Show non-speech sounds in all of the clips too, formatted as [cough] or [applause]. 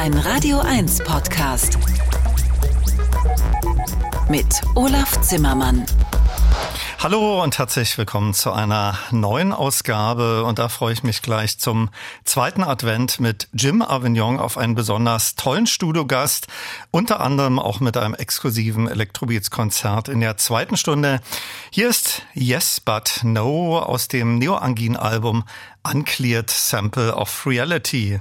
Ein Radio 1 Podcast. Mit Olaf Zimmermann. Hallo und herzlich willkommen zu einer neuen Ausgabe. Und da freue ich mich gleich zum zweiten Advent mit Jim Avignon auf einen besonders tollen Studiogast. Unter anderem auch mit einem exklusiven Electrobeats-Konzert in der zweiten Stunde. Hier ist Yes But No aus dem Neo-Angin-Album Uncleared Sample of Reality.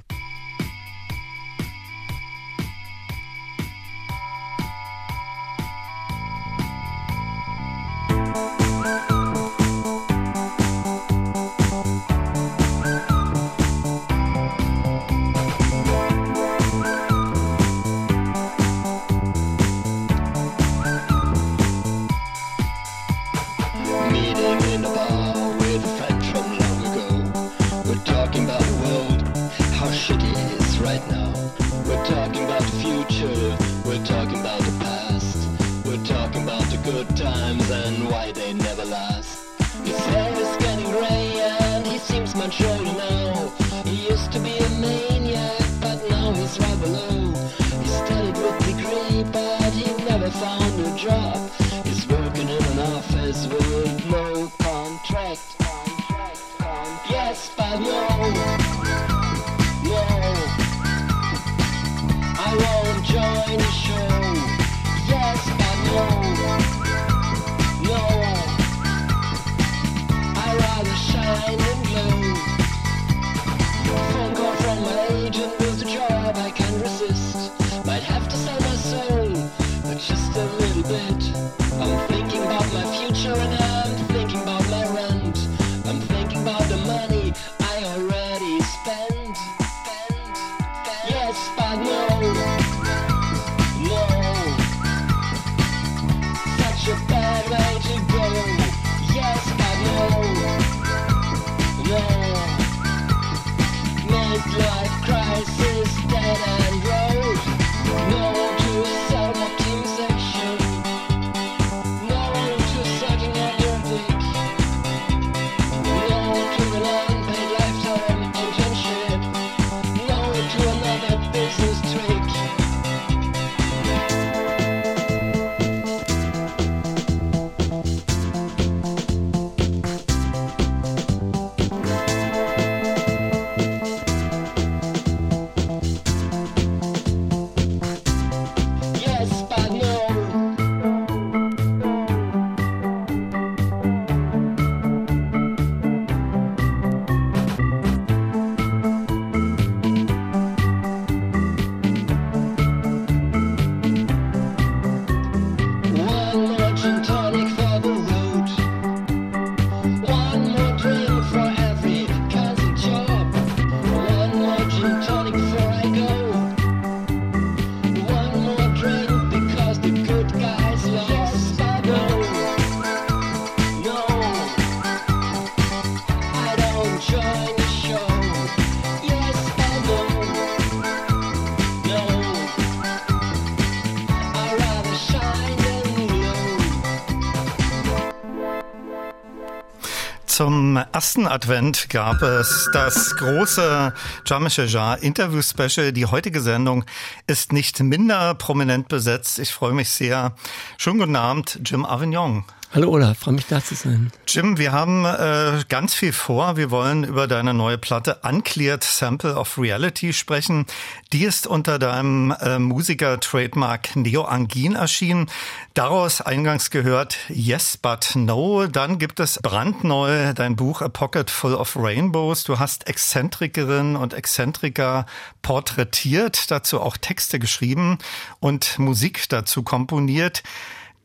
Ersten Advent gab es das große Jamische Jar Interview Special. Die heutige Sendung ist nicht minder prominent besetzt. Ich freue mich sehr. Schönen guten Abend, Jim Avignon. Hallo Olaf, freue mich da zu sein. Jim, wir haben äh, ganz viel vor. Wir wollen über deine neue Platte Uncleared Sample of Reality sprechen. Die ist unter deinem äh, Musiker-Trademark Neo Angin erschienen. Daraus eingangs gehört Yes But No. Dann gibt es brandneu dein Buch A Pocket Full of Rainbows. Du hast Exzentrikerinnen und Exzentriker porträtiert, dazu auch Texte geschrieben und Musik dazu komponiert.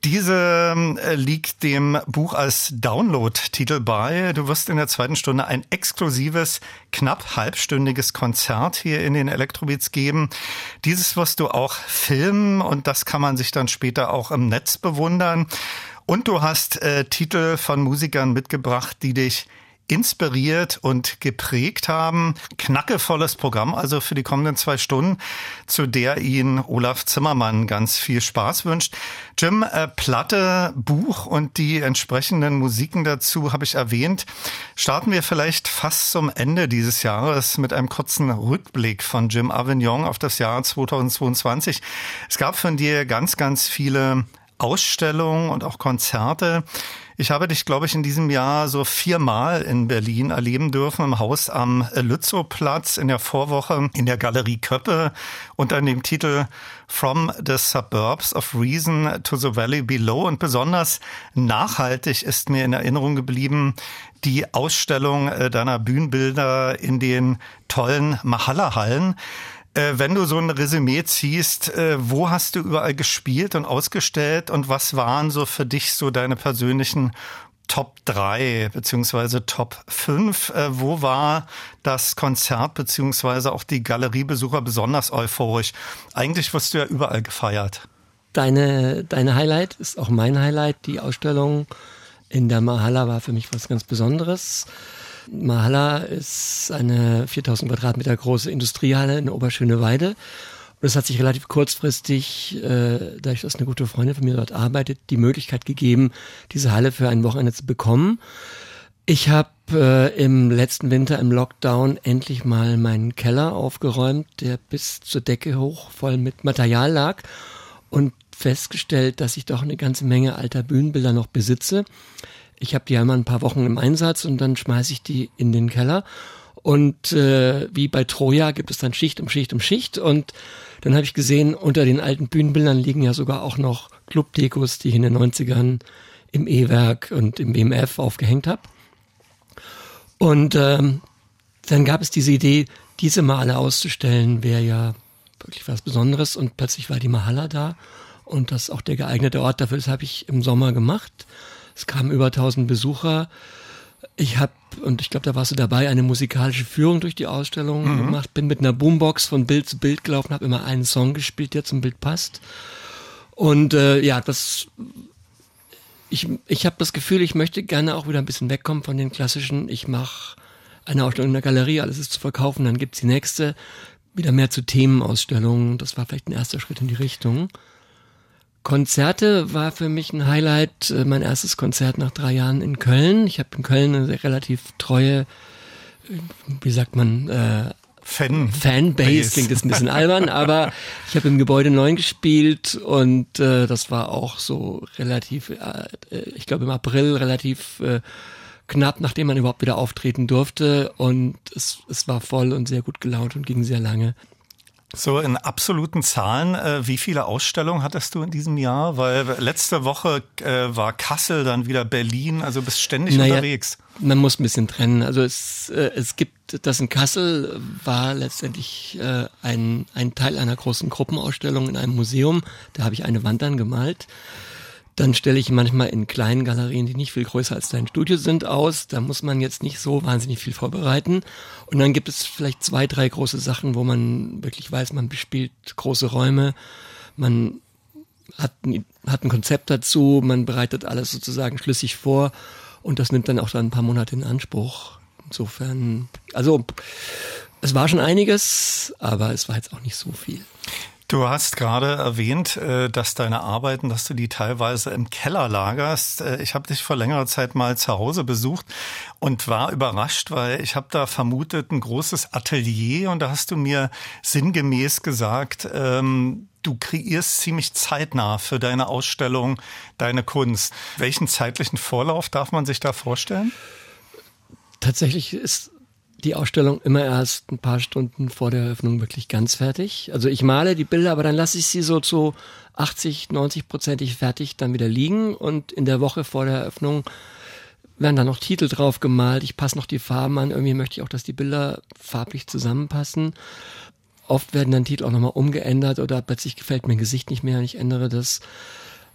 Diese äh, liegt dem Buch als Download-Titel bei. Du wirst in der zweiten Stunde ein exklusives, knapp halbstündiges Konzert hier in den Elektrobeats geben. Dieses wirst du auch filmen und das kann man sich dann später auch im Netz bewundern. Und du hast äh, Titel von Musikern mitgebracht, die dich inspiriert und geprägt haben. Knackevolles Programm also für die kommenden zwei Stunden, zu der Ihnen Olaf Zimmermann ganz viel Spaß wünscht. Jim, äh, Platte, Buch und die entsprechenden Musiken dazu habe ich erwähnt. Starten wir vielleicht fast zum Ende dieses Jahres mit einem kurzen Rückblick von Jim Avignon auf das Jahr 2022. Es gab von dir ganz, ganz viele Ausstellungen und auch Konzerte. Ich habe dich, glaube ich, in diesem Jahr so viermal in Berlin erleben dürfen, im Haus am Lützowplatz, in der Vorwoche in der Galerie Köppe unter dem Titel From the Suburbs of Reason to the Valley Below. Und besonders nachhaltig ist mir in Erinnerung geblieben die Ausstellung äh, deiner Bühnenbilder in den tollen Mahalla-Hallen. Äh, wenn du so ein Resümee ziehst, äh, wo hast du überall gespielt und ausgestellt und was waren so für dich so deine persönlichen Top 3 beziehungsweise Top 5? Äh, wo war das Konzert beziehungsweise auch die Galeriebesucher besonders euphorisch? Eigentlich wirst du ja überall gefeiert. Deine, deine Highlight ist auch mein Highlight. Die Ausstellung in der Mahala war für mich was ganz Besonderes. Mahala ist eine 4000 Quadratmeter große Industriehalle in Oberschöneweide. Und es hat sich relativ kurzfristig, äh, da ich das eine gute Freundin von mir dort arbeitet, die Möglichkeit gegeben, diese Halle für ein Wochenende zu bekommen. Ich habe äh, im letzten Winter im Lockdown endlich mal meinen Keller aufgeräumt, der bis zur Decke hoch voll mit Material lag und festgestellt, dass ich doch eine ganze Menge alter Bühnenbilder noch besitze. Ich habe die einmal ein paar Wochen im Einsatz und dann schmeiße ich die in den Keller. Und äh, wie bei Troja gibt es dann Schicht um Schicht um Schicht. Und dann habe ich gesehen, unter den alten Bühnenbildern liegen ja sogar auch noch Clubdekos, die ich in den 90ern im E-Werk und im BMF aufgehängt habe. Und ähm, dann gab es diese Idee, diese Male auszustellen, wäre ja wirklich was Besonderes. Und plötzlich war die Mahalla da. Und das auch der geeignete Ort dafür. Das habe ich im Sommer gemacht. Es kamen über 1000 Besucher. Ich habe, und ich glaube, da warst du dabei, eine musikalische Führung durch die Ausstellung mhm. gemacht. Bin mit einer Boombox von Bild zu Bild gelaufen, habe immer einen Song gespielt, der zum Bild passt. Und äh, ja, das ich, ich habe das Gefühl, ich möchte gerne auch wieder ein bisschen wegkommen von den klassischen, ich mache eine Ausstellung in der Galerie, alles ist zu verkaufen, dann gibt's die nächste, wieder mehr zu Themenausstellungen. Das war vielleicht ein erster Schritt in die Richtung. Konzerte war für mich ein Highlight. Äh, mein erstes Konzert nach drei Jahren in Köln. Ich habe in Köln eine relativ treue, äh, wie sagt man, äh, Fan Fanbase klingt jetzt ein bisschen albern, [laughs] aber ich habe im Gebäude 9 gespielt und äh, das war auch so relativ, äh, ich glaube im April relativ äh, knapp, nachdem man überhaupt wieder auftreten durfte und es, es war voll und sehr gut gelaunt und ging sehr lange. So in absoluten Zahlen, äh, wie viele Ausstellungen hattest du in diesem Jahr? Weil letzte Woche äh, war Kassel, dann wieder Berlin, also bist ständig naja, unterwegs. Man muss ein bisschen trennen. Also es, äh, es gibt, das in Kassel war letztendlich äh, ein, ein Teil einer großen Gruppenausstellung in einem Museum. Da habe ich eine Wand dann gemalt. Dann stelle ich manchmal in kleinen Galerien, die nicht viel größer als dein Studio sind, aus. Da muss man jetzt nicht so wahnsinnig viel vorbereiten. Und dann gibt es vielleicht zwei, drei große Sachen, wo man wirklich weiß, man bespielt große Räume, man hat ein, hat ein Konzept dazu, man bereitet alles sozusagen schlüssig vor und das nimmt dann auch dann ein paar Monate in Anspruch. Insofern, also es war schon einiges, aber es war jetzt auch nicht so viel. Du hast gerade erwähnt, äh, dass deine Arbeiten, dass du die teilweise im Keller lagerst. Äh, ich habe dich vor längerer Zeit mal zu Hause besucht und war überrascht, weil ich habe da vermutet ein großes Atelier und da hast du mir sinngemäß gesagt, ähm, du kreierst ziemlich zeitnah für deine Ausstellung deine Kunst. Welchen zeitlichen Vorlauf darf man sich da vorstellen? Tatsächlich ist die Ausstellung immer erst ein paar Stunden vor der Eröffnung wirklich ganz fertig. Also ich male die Bilder, aber dann lasse ich sie so zu 80, 90 prozentig fertig dann wieder liegen und in der Woche vor der Eröffnung werden dann noch Titel drauf gemalt. Ich passe noch die Farben an. Irgendwie möchte ich auch, dass die Bilder farblich zusammenpassen. Oft werden dann Titel auch nochmal umgeändert oder plötzlich gefällt mir ein Gesicht nicht mehr und ich ändere das.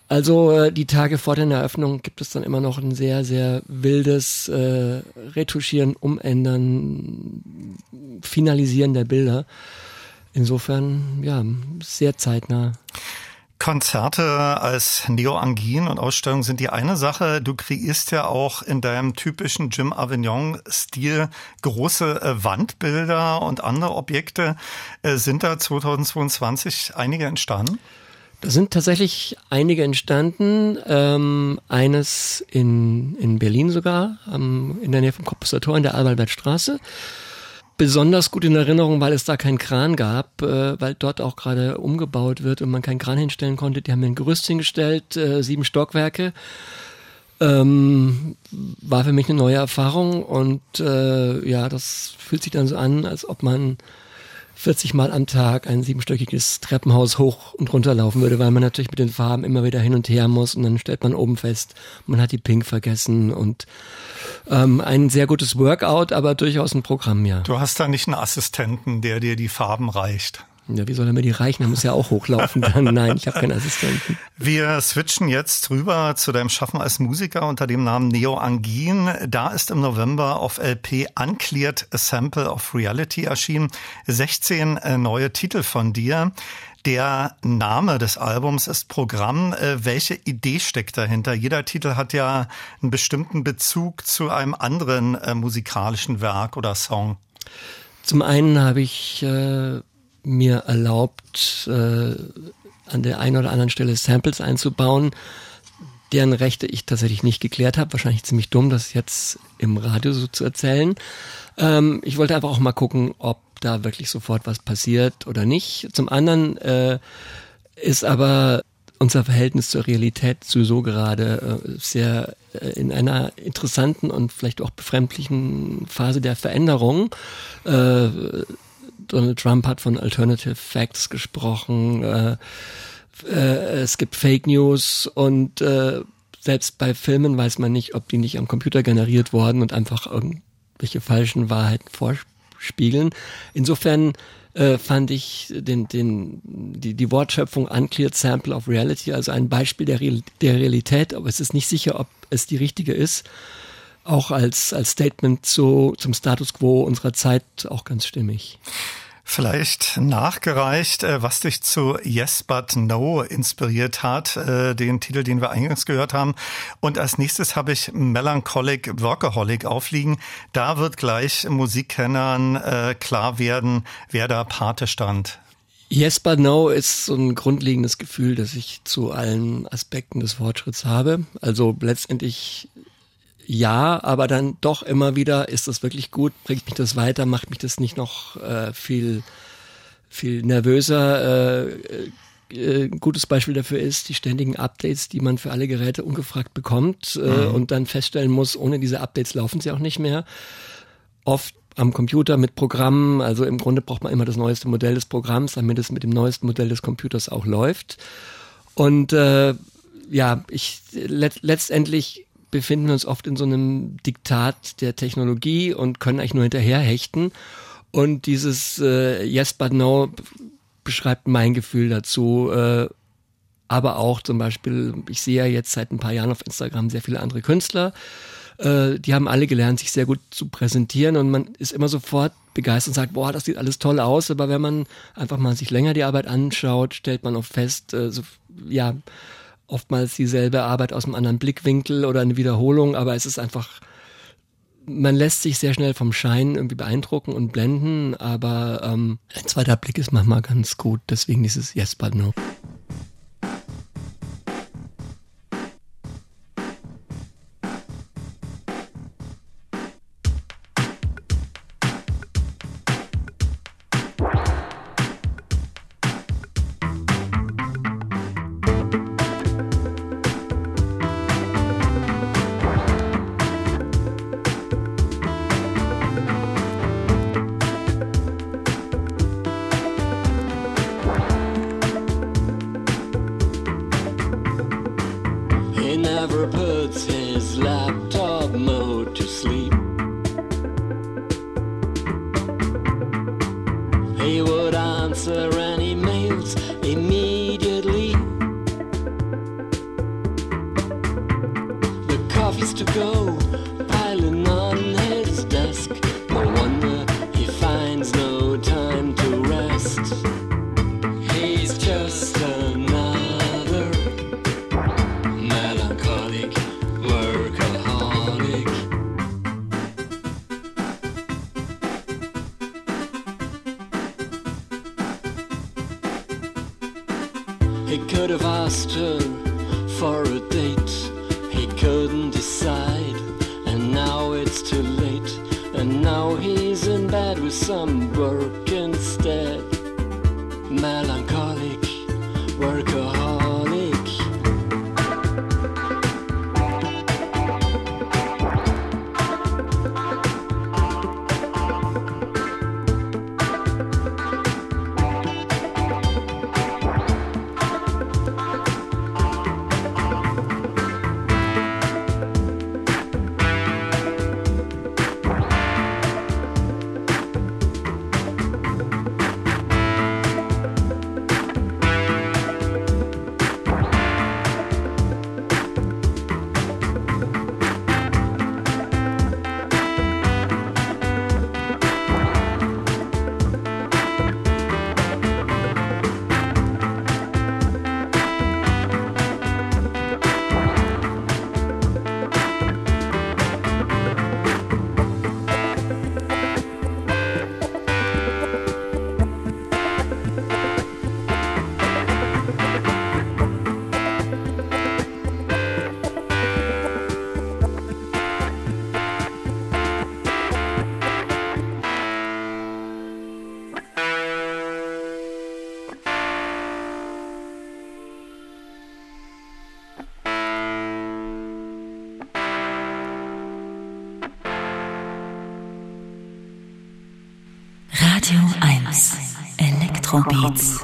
Also äh, die Tage vor der Eröffnung gibt es dann immer noch ein sehr, sehr wildes äh, Retuschieren, Umändern, Finalisieren der Bilder. Insofern, ja, sehr zeitnah. Konzerte als Neo Angin und Ausstellungen sind die eine Sache. Du kreierst ja auch in deinem typischen Jim Avignon-Stil große äh, Wandbilder und andere Objekte. Äh, sind da 2022 einige entstanden? Da sind tatsächlich einige entstanden. Ähm, eines in, in Berlin sogar, ähm, in der Nähe vom Kopfster Tor in der Albertstraße besonders gut in Erinnerung, weil es da keinen Kran gab, äh, weil dort auch gerade umgebaut wird und man keinen Kran hinstellen konnte. Die haben mir ein Gerüst hingestellt, äh, sieben Stockwerke. Ähm, war für mich eine neue Erfahrung und äh, ja, das fühlt sich dann so an, als ob man 40 Mal am Tag ein siebenstöckiges Treppenhaus hoch und runter laufen würde, weil man natürlich mit den Farben immer wieder hin und her muss und dann stellt man oben fest, man hat die Pink vergessen und ähm, ein sehr gutes Workout, aber durchaus ein Programm, ja. Du hast da nicht einen Assistenten, der dir die Farben reicht. Ja, wie soll er mir die reichen? Er muss ja auch hochlaufen dann. Nein, ich habe keinen Assistenten. Wir switchen jetzt rüber zu deinem Schaffen als Musiker unter dem Namen Neo Angin. Da ist im November auf LP Uncleared A Sample of Reality erschienen. 16 äh, neue Titel von dir. Der Name des Albums ist Programm. Äh, welche Idee steckt dahinter? Jeder Titel hat ja einen bestimmten Bezug zu einem anderen äh, musikalischen Werk oder Song. Zum einen habe ich äh, mir erlaubt, äh, an der einen oder anderen Stelle Samples einzubauen, deren Rechte ich tatsächlich nicht geklärt habe. Wahrscheinlich ziemlich dumm, das jetzt im Radio so zu erzählen. Ähm, ich wollte einfach auch mal gucken, ob da wirklich sofort was passiert oder nicht. Zum anderen äh, ist aber unser Verhältnis zur Realität sowieso gerade äh, sehr äh, in einer interessanten und vielleicht auch befremdlichen Phase der Veränderung. Äh, Donald Trump hat von Alternative Facts gesprochen. Äh, äh, es gibt Fake News und äh, selbst bei Filmen weiß man nicht, ob die nicht am Computer generiert worden und einfach irgendwelche falschen Wahrheiten vorspiegeln. Insofern äh, fand ich den, den, die, die Wortschöpfung Uncleared Sample of Reality, also ein Beispiel der, der Realität, aber es ist nicht sicher, ob es die richtige ist, auch als, als Statement zu, zum Status quo unserer Zeit auch ganz stimmig. Vielleicht nachgereicht, äh, was dich zu Yes But No inspiriert hat, äh, den Titel, den wir eingangs gehört haben. Und als nächstes habe ich Melancholic Workaholic aufliegen. Da wird gleich Musikkennern äh, klar werden, wer da Pate stand. Yes but no ist so ein grundlegendes Gefühl, das ich zu allen Aspekten des Fortschritts habe. Also letztendlich ja, aber dann doch immer wieder, ist das wirklich gut, bringt mich das weiter, macht mich das nicht noch äh, viel, viel nervöser. Äh, äh, ein gutes Beispiel dafür ist die ständigen Updates, die man für alle Geräte ungefragt bekommt äh, mhm. und dann feststellen muss, ohne diese Updates laufen sie auch nicht mehr. Oft am Computer mit Programmen, also im Grunde braucht man immer das neueste Modell des Programms, damit es mit dem neuesten Modell des Computers auch läuft. Und äh, ja, ich let letztendlich befinden wir uns oft in so einem Diktat der Technologie und können eigentlich nur hinterherhechten. Und dieses äh, Yes but No beschreibt mein Gefühl dazu. Äh, aber auch zum Beispiel, ich sehe ja jetzt seit ein paar Jahren auf Instagram sehr viele andere Künstler. Äh, die haben alle gelernt, sich sehr gut zu präsentieren und man ist immer sofort begeistert und sagt, boah, das sieht alles toll aus. Aber wenn man einfach mal sich länger die Arbeit anschaut, stellt man oft fest, äh, so, ja, oftmals dieselbe Arbeit aus einem anderen Blickwinkel oder eine Wiederholung, aber es ist einfach, man lässt sich sehr schnell vom Schein irgendwie beeindrucken und blenden, aber ähm, ein zweiter Blick ist manchmal ganz gut, deswegen dieses Yes, but no. Elektrobeats.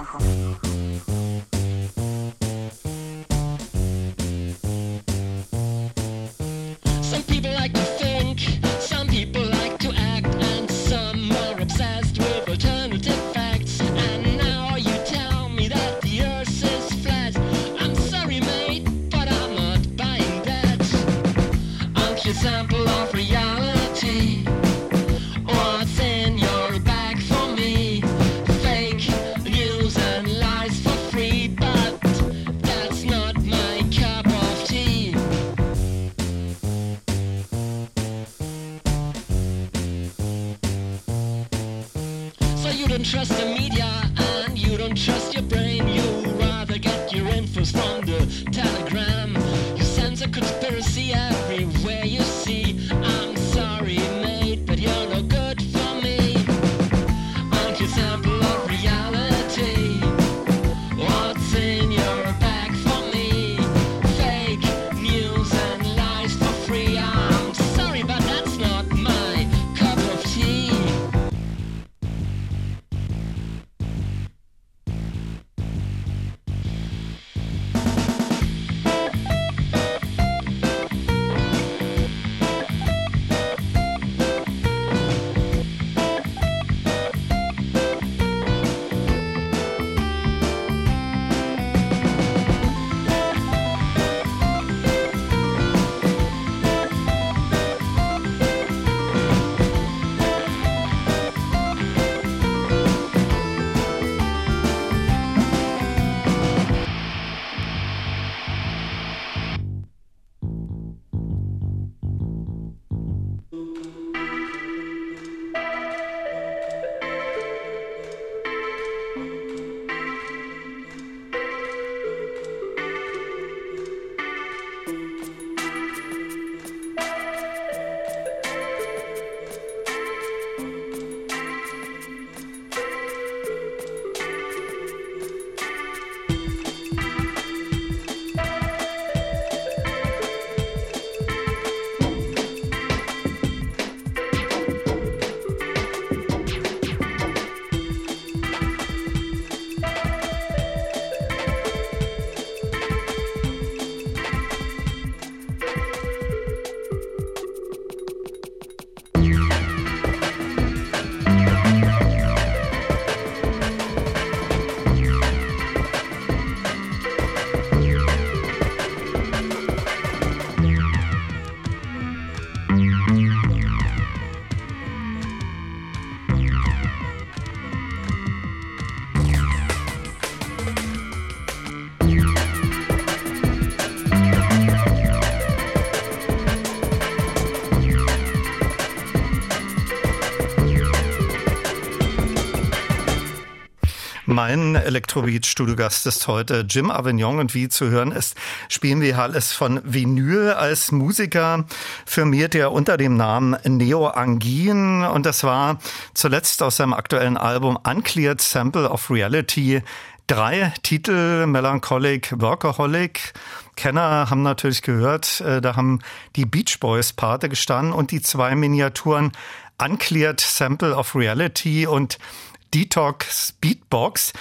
Mein Elektrobeat-Studiogast ist heute Jim Avignon und wie zu hören ist, spielen wir alles von Vinyl. Als Musiker firmiert er unter dem Namen Neo Angin und das war zuletzt aus seinem aktuellen Album Uncleared Sample of Reality drei Titel, Melancholic, Workaholic. Kenner haben natürlich gehört, äh, da haben die Beach Boys Pate gestanden und die zwei Miniaturen Uncleared Sample of Reality und Detox Beatbox.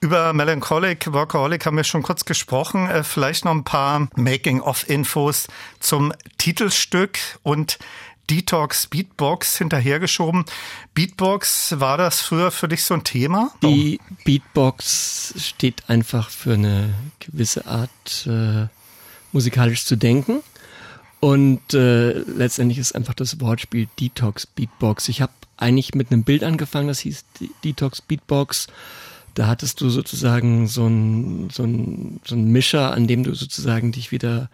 Über Melancholic Workaholic haben wir schon kurz gesprochen. Äh, vielleicht noch ein paar Making-of-Infos zum Titelstück und Detox Beatbox hinterhergeschoben. Beatbox, war das früher für dich so ein Thema? Die Beatbox steht einfach für eine gewisse Art äh, musikalisch zu denken. Und äh, letztendlich ist einfach das Wortspiel Detox Beatbox. Ich habe eigentlich mit einem Bild angefangen, das hieß Detox Beatbox. Da hattest du sozusagen so ein, so ein, so ein Mischer, an dem du sozusagen dich wieder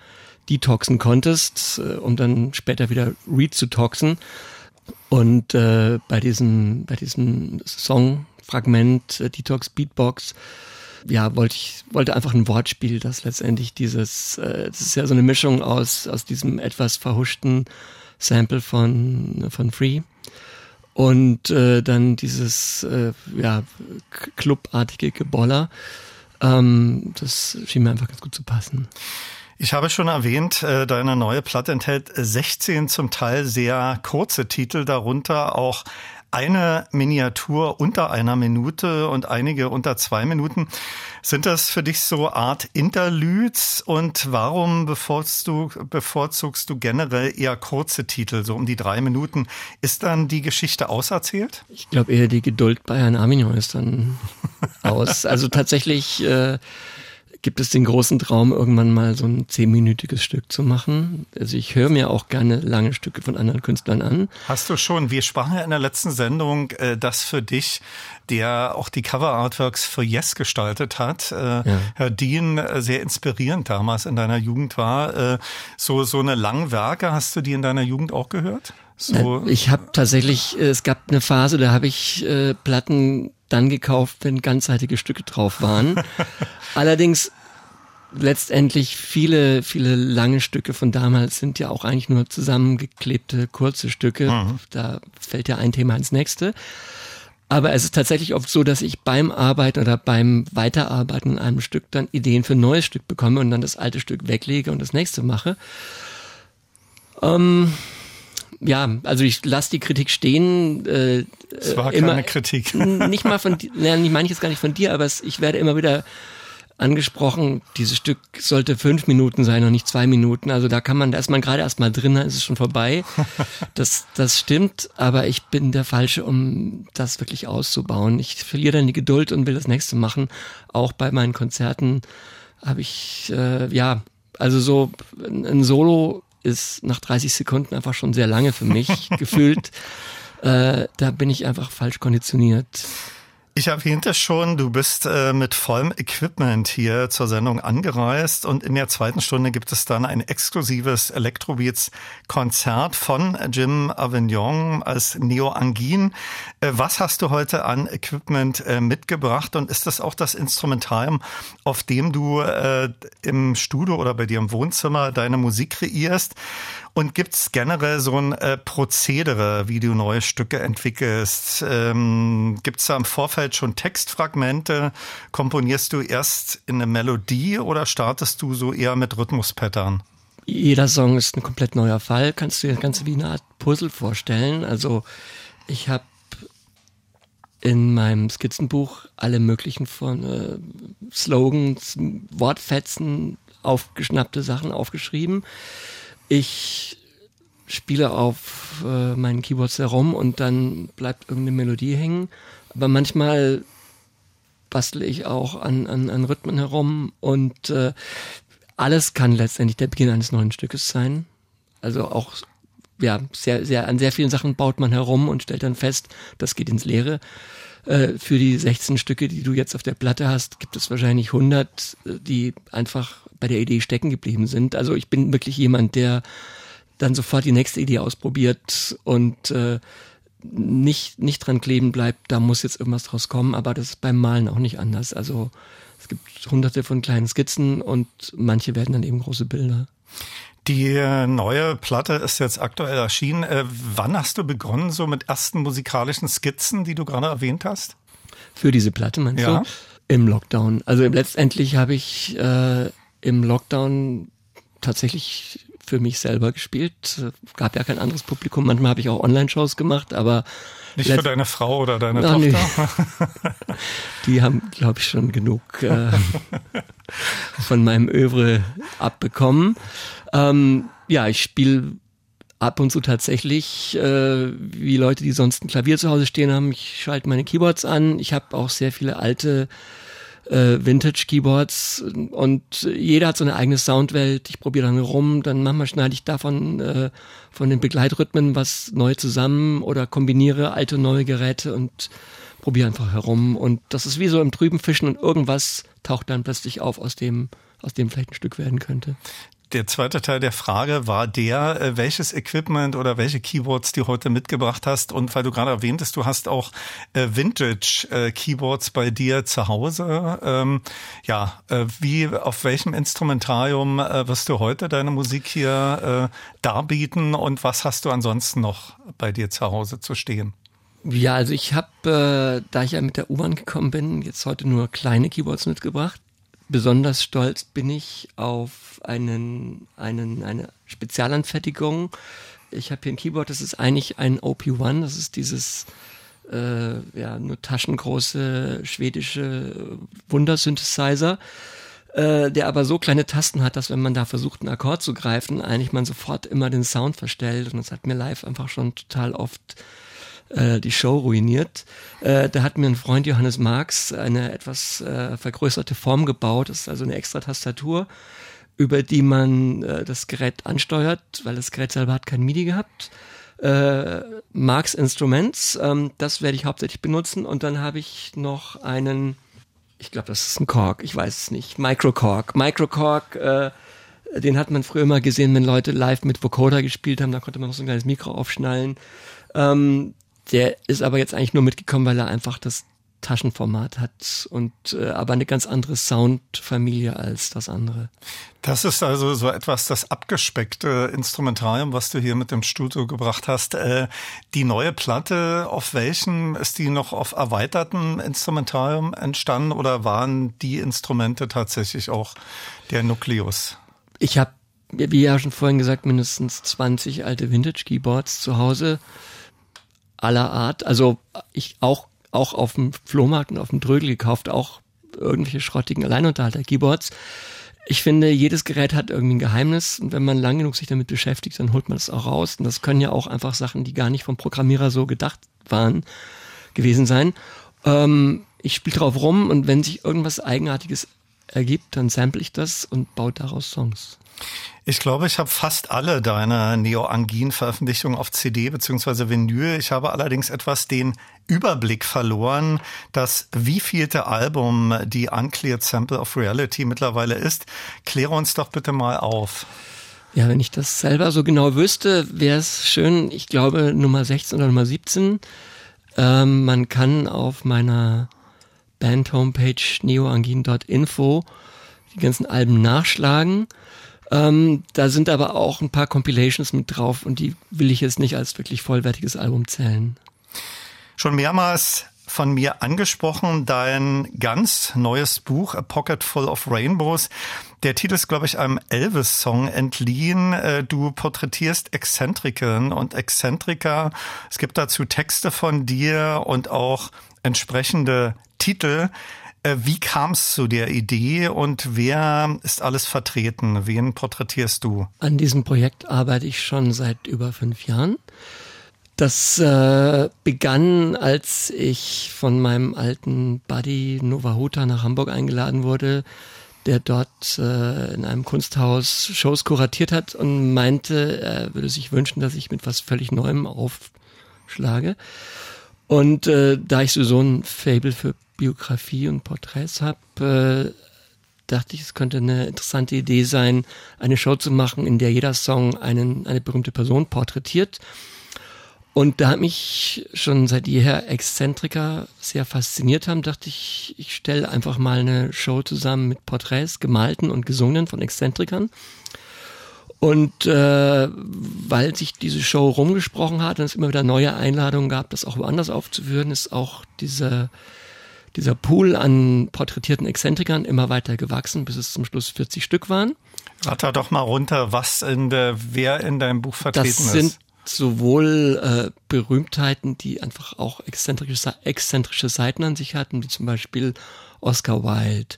detoxen konntest, äh, um dann später wieder re zu toxen. Und äh, bei diesem, bei diesem Songfragment äh, Detox Beatbox, ja, wollte ich, wollte einfach ein Wortspiel, das letztendlich dieses, äh, das ist ja so eine Mischung aus, aus diesem etwas verhuschten Sample von, von Free und äh, dann dieses äh, ja, clubartige Geboller. Ähm, das schien mir einfach ganz gut zu passen. Ich habe schon erwähnt, äh, deine neue Platte enthält 16 zum Teil sehr kurze Titel, darunter auch eine Miniatur unter einer Minute und einige unter zwei Minuten. Sind das für dich so Art Interludes und warum bevorzugst du, bevorzugst du generell eher kurze Titel, so um die drei Minuten? Ist dann die Geschichte auserzählt? Ich glaube eher die Geduld bei Herrn Arminion ist dann aus. Also tatsächlich äh, gibt es den großen Traum, irgendwann mal so ein zehnminütiges Stück zu machen. Also ich höre mir auch gerne lange Stücke von anderen Künstlern an. Hast du schon, wir sprachen ja in der letzten Sendung, äh, dass für dich, der auch die Cover-Artworks für Yes gestaltet hat, äh, ja. Herr Dean äh, sehr inspirierend damals in deiner Jugend war. So, so eine Langwerke, hast du die in deiner Jugend auch gehört? So. Ich habe tatsächlich, es gab eine Phase, da habe ich äh, Platten dann gekauft, wenn ganzseitige Stücke drauf waren. [laughs] Allerdings letztendlich viele, viele lange Stücke von damals sind ja auch eigentlich nur zusammengeklebte kurze Stücke. Mhm. Da fällt ja ein Thema ins nächste. Aber es ist tatsächlich oft so, dass ich beim Arbeiten oder beim Weiterarbeiten an einem Stück dann Ideen für ein neues Stück bekomme und dann das alte Stück weglege und das nächste mache. Ähm, ja, also ich lasse die Kritik stehen. Äh, es war immer, keine Kritik. Nicht mal von, nicht meine ich jetzt gar nicht von dir, aber es, ich werde immer wieder angesprochen, dieses Stück sollte fünf Minuten sein und nicht zwei Minuten. Also da kann man, da ist man gerade erst mal drin, dann ist es schon vorbei. [laughs] Das, das stimmt, aber ich bin der Falsche, um das wirklich auszubauen. Ich verliere dann die Geduld und will das nächste machen. Auch bei meinen Konzerten habe ich, äh, ja, also so ein Solo ist nach 30 Sekunden einfach schon sehr lange für mich [laughs] gefühlt. Äh, da bin ich einfach falsch konditioniert. Ich erwähnte schon, du bist äh, mit vollem Equipment hier zur Sendung angereist und in der zweiten Stunde gibt es dann ein exklusives Electrobeats-Konzert von Jim Avignon als Neo Angin. Äh, was hast du heute an Equipment äh, mitgebracht und ist das auch das Instrumentarium, auf dem du äh, im Studio oder bei dir im Wohnzimmer deine Musik kreierst? Und gibt's generell so ein äh, Prozedere, wie du neue Stücke entwickelst? Ähm, gibt's da im Vorfeld schon Textfragmente? Komponierst du erst in eine Melodie oder startest du so eher mit Rhythmuspattern? Jeder Song ist ein komplett neuer Fall. Kannst du dir das Ganze wie eine Art Puzzle vorstellen? Also ich habe in meinem Skizzenbuch alle möglichen von äh, Slogans, Wortfetzen, aufgeschnappte Sachen aufgeschrieben ich spiele auf äh, meinen Keyboards herum und dann bleibt irgendeine Melodie hängen. Aber manchmal bastle ich auch an, an, an Rhythmen herum und äh, alles kann letztendlich der Beginn eines neuen Stückes sein. Also auch ja, sehr, sehr, an sehr vielen Sachen baut man herum und stellt dann fest, das geht ins Leere. Äh, für die 16 Stücke, die du jetzt auf der Platte hast, gibt es wahrscheinlich 100, äh, die einfach bei der Idee stecken geblieben sind. Also ich bin wirklich jemand, der dann sofort die nächste Idee ausprobiert und äh, nicht, nicht dran kleben bleibt, da muss jetzt irgendwas draus kommen, aber das ist beim Malen auch nicht anders. Also es gibt hunderte von kleinen Skizzen und manche werden dann eben große Bilder. Die neue Platte ist jetzt aktuell erschienen. Äh, wann hast du begonnen, so mit ersten musikalischen Skizzen, die du gerade erwähnt hast? Für diese Platte, meinst Ja. du? Im Lockdown. Also letztendlich habe ich äh, im Lockdown tatsächlich für mich selber gespielt. Gab ja kein anderes Publikum. Manchmal habe ich auch Online-Shows gemacht, aber Nicht für deine Frau oder deine Ach, nee. Tochter? [laughs] die haben, glaube ich, schon genug äh, [laughs] von meinem Övre abbekommen. Ähm, ja, ich spiele ab und zu tatsächlich, äh, wie Leute, die sonst ein Klavier zu Hause stehen haben. Ich schalte meine Keyboards an. Ich habe auch sehr viele alte äh, Vintage-Keyboards und jeder hat so eine eigene Soundwelt. Ich probiere dann rum, dann manchmal schneide ich davon äh, von den Begleitrhythmen was neu zusammen oder kombiniere alte neue Geräte und probiere einfach herum. Und das ist wie so im trüben Fischen und irgendwas taucht dann plötzlich auf, aus dem, aus dem vielleicht ein Stück werden könnte. Der zweite Teil der Frage war der, äh, welches Equipment oder welche Keyboards du heute mitgebracht hast. Und weil du gerade erwähntest, du hast auch äh, Vintage-Keyboards bei dir zu Hause. Ähm, ja, äh, wie, auf welchem Instrumentarium äh, wirst du heute deine Musik hier äh, darbieten und was hast du ansonsten noch bei dir zu Hause zu stehen? Ja, also ich habe, äh, da ich ja mit der U-Bahn gekommen bin, jetzt heute nur kleine Keyboards mitgebracht. Besonders stolz bin ich auf einen, einen, eine Spezialanfertigung. Ich habe hier ein Keyboard, das ist eigentlich ein OP1, das ist dieses äh, ja, nur taschengroße schwedische Wundersynthesizer, äh, der aber so kleine Tasten hat, dass wenn man da versucht, einen Akkord zu greifen, eigentlich man sofort immer den Sound verstellt. Und das hat mir live einfach schon total oft äh, die Show ruiniert. Äh, da hat mir ein Freund Johannes Marx eine etwas äh, vergrößerte Form gebaut. Das ist also eine extra Tastatur, über die man äh, das Gerät ansteuert, weil das Gerät selber hat kein MIDI gehabt. Äh, Marx Instruments, ähm, das werde ich hauptsächlich benutzen. Und dann habe ich noch einen, ich glaube, das ist ein Korg, ich weiß es nicht, Microkorg. Microkorg, äh, den hat man früher mal gesehen, wenn Leute live mit Vocoder gespielt haben, da konnte man noch so ein kleines Mikro aufschnallen. Ähm, der ist aber jetzt eigentlich nur mitgekommen, weil er einfach das Taschenformat hat und äh, aber eine ganz andere Soundfamilie als das andere. Das ist also so etwas das abgespeckte Instrumentarium, was du hier mit dem Studio gebracht hast. Äh, die neue Platte, auf welchem ist die noch auf erweitertem Instrumentarium entstanden oder waren die Instrumente tatsächlich auch der Nukleus? Ich habe, wie ja schon vorhin gesagt, mindestens 20 alte Vintage-Keyboards zu Hause aller Art. Also ich auch auch auf dem Flohmarkt und auf dem Drögel gekauft, auch irgendwelche schrottigen Alleinunterhalter-Keyboards. Ich finde, jedes Gerät hat irgendwie ein Geheimnis und wenn man lang genug sich damit beschäftigt, dann holt man das auch raus. Und das können ja auch einfach Sachen, die gar nicht vom Programmierer so gedacht waren, gewesen sein. Ähm, ich spiele drauf rum und wenn sich irgendwas Eigenartiges ergibt, dann sample ich das und baue daraus Songs. Ich glaube, ich habe fast alle deine Neo-Angin-Veröffentlichungen auf CD bzw. Vinyl. Ich habe allerdings etwas den Überblick verloren, dass wievielte Album die Uncleared Sample of Reality mittlerweile ist. Kläre uns doch bitte mal auf. Ja, wenn ich das selber so genau wüsste, wäre es schön, ich glaube Nummer 16 oder Nummer 17. Ähm, man kann auf meiner Band-Homepage neoangin.info die ganzen Alben nachschlagen. Ähm, da sind aber auch ein paar Compilations mit drauf und die will ich jetzt nicht als wirklich vollwertiges Album zählen. Schon mehrmals von mir angesprochen, dein ganz neues Buch A Pocket Full of Rainbows. Der Titel ist, glaube ich, einem Elvis-Song entliehen. Äh, Du porträtierst Exzentrikerinnen und Exzentriker. Es gibt dazu Texte von dir und auch entsprechende Titel. Äh, Wie kam es zu der Idee und wer ist alles vertreten? Wen porträtierst du? An diesem Projekt arbeite ich schon seit über fünf Jahren. Das äh, begann, als ich von meinem alten Buddy Nova Huta nach Hamburg eingeladen wurde, der dort äh, in einem Kunsthaus Shows kuratiert hat und meinte, er würde sich wünschen, dass ich mit was völlig Neuem aufschlage. Und äh, da ich so ein Fable für Biografie und Porträts habe, äh, dachte ich, es könnte eine interessante Idee sein, eine Show zu machen, in der jeder Song einen, eine berühmte Person porträtiert. Und da mich schon seit jeher Exzentriker sehr fasziniert haben, dachte ich, ich stelle einfach mal eine Show zusammen mit Porträts, gemalten und gesungenen von Exzentrikern. Und äh, weil sich diese Show rumgesprochen hat und es immer wieder neue Einladungen gab, das auch woanders aufzuführen, ist auch diese, dieser Pool an porträtierten Exzentrikern immer weiter gewachsen, bis es zum Schluss 40 Stück waren. Ratter doch mal runter, was in der, wer in deinem Buch vertreten das ist. sind sowohl äh, Berühmtheiten, die einfach auch exzentrische, exzentrische Seiten an sich hatten, wie zum Beispiel Oscar Wilde,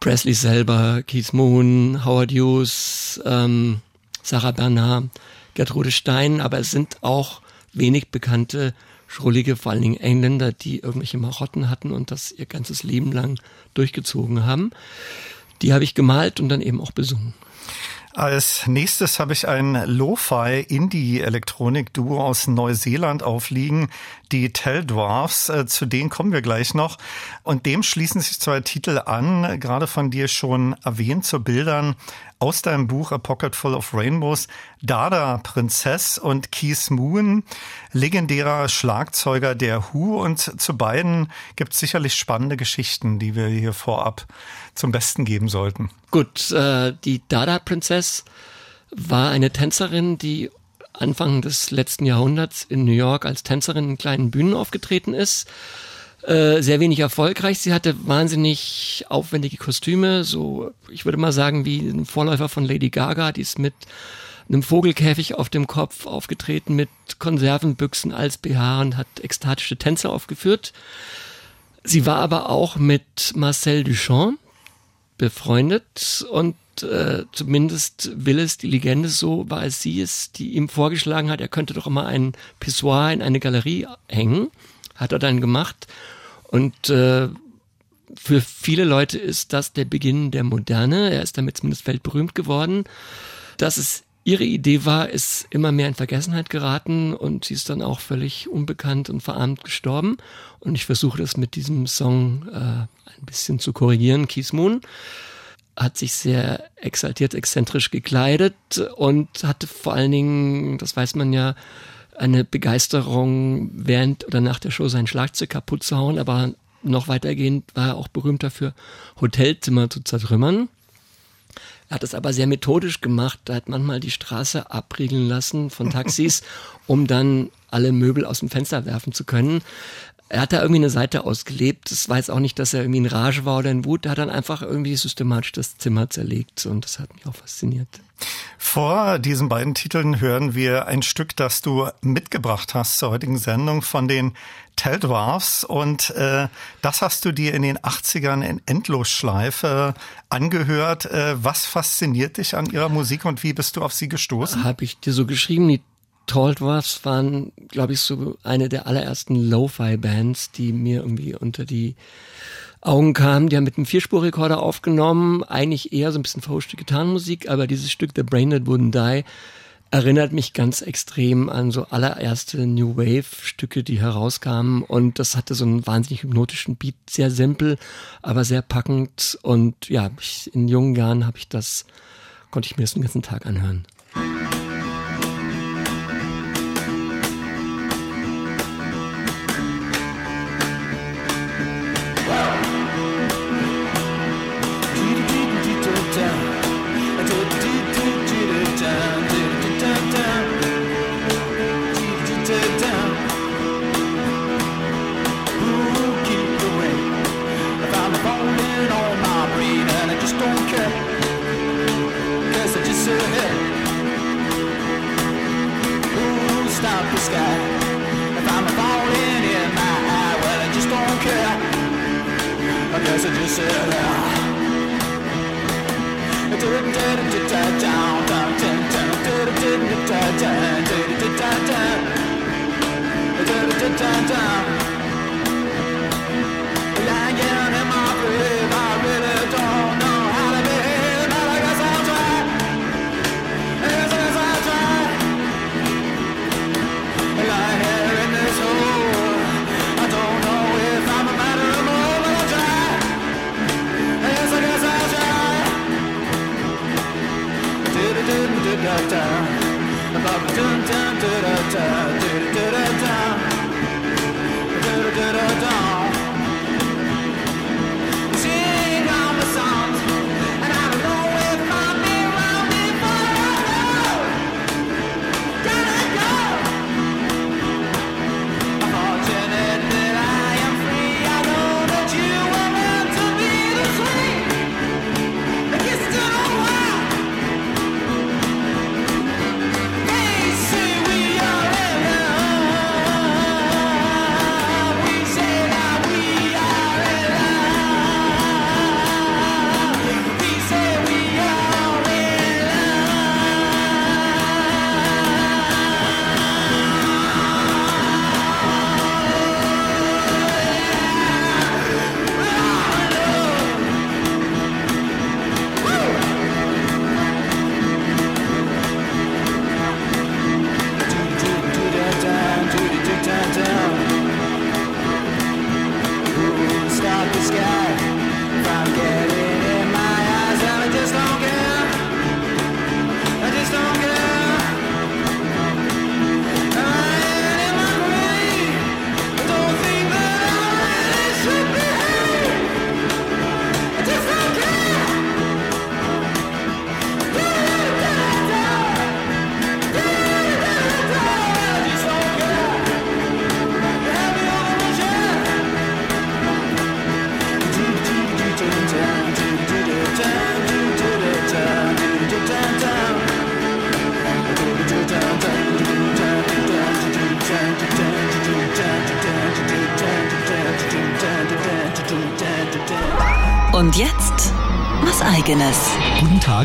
Presley selber, Keith Moon, Howard Hughes, ähm, Sarah Bernard, Gertrude Stein, aber es sind auch wenig bekannte, schrullige, vor allen Dingen Engländer, die irgendwelche Marotten hatten und das ihr ganzes Leben lang durchgezogen haben. Die habe ich gemalt und dann eben auch besungen. Als nächstes habe ich ein Lo-Fi-Indie-Elektronik-Duo aus Neuseeland aufliegen, die Tell Dwarfs. Äh, zu denen kommen wir gleich noch. Und dem schließen sich zwei Titel an, gerade von dir schon erwähnt, zu Bildern aus deinem Buch A Pocket Full of Rainbows, Dada Prinzess und Keith Moon, legendärer Schlagzeuger der Who. Und zu beiden gibt es sicherlich spannende Geschichten, die wir hier vorab zum Besten geben sollten. Gut, äh, die Dada Princess war eine Tänzerin, die Anfang des letzten Jahrhunderts in New York als Tänzerin in kleinen Bühnen aufgetreten ist. Äh, sehr wenig erfolgreich. Sie hatte wahnsinnig aufwendige Kostüme, so ich würde mal sagen wie ein Vorläufer von Lady Gaga, die ist mit einem Vogelkäfig auf dem Kopf aufgetreten, mit Konservenbüchsen als BH und hat ekstatische Tänze aufgeführt. Sie war aber auch mit Marcel Duchamp befreundet und äh, zumindest will es die Legende so, war es sie es, die ihm vorgeschlagen hat, er könnte doch immer ein Pissoir in eine Galerie hängen. Hat er dann gemacht und äh, für viele Leute ist das der Beginn der Moderne. Er ist damit zumindest weltberühmt geworden. Dass es ihre Idee war, ist immer mehr in Vergessenheit geraten und sie ist dann auch völlig unbekannt und verarmt gestorben. Und ich versuche das mit diesem Song äh, ein bisschen zu korrigieren. Keith Moon hat sich sehr exaltiert, exzentrisch gekleidet und hatte vor allen Dingen, das weiß man ja, eine Begeisterung während oder nach der Show sein Schlagzeug kaputt zu hauen, aber noch weitergehend war er auch berühmt dafür, Hotelzimmer zu zertrümmern. Er hat es aber sehr methodisch gemacht. Er hat manchmal die Straße abriegeln lassen von Taxis, [laughs] um dann alle Möbel aus dem Fenster werfen zu können. Er hat da irgendwie eine Seite ausgelebt. Es war jetzt auch nicht, dass er irgendwie in Rage war oder in Wut. Er hat dann einfach irgendwie systematisch das Zimmer zerlegt und das hat mich auch fasziniert. Vor diesen beiden Titeln hören wir ein Stück, das du mitgebracht hast zur heutigen Sendung von den Tell Dwarfs und äh, das hast du dir in den 80ern in Endlosschleife angehört. Äh, was fasziniert dich an ihrer Musik und wie bist du auf sie gestoßen? Habe ich dir so geschrieben, die Tall Dwarfs waren, glaube ich, so eine der allerersten Lo-Fi-Bands, die mir irgendwie unter die Augen kamen. Die haben mit einem Vierspurrekorder aufgenommen, eigentlich eher so ein bisschen verhuschte Gitarrenmusik, aber dieses Stück The Brain That Wouldn't Die erinnert mich ganz extrem an so allererste New Wave Stücke, die herauskamen und das hatte so einen wahnsinnig hypnotischen Beat, sehr simpel, aber sehr packend und ja, ich, in jungen Jahren habe ich das, konnte ich mir das den ganzen Tag anhören.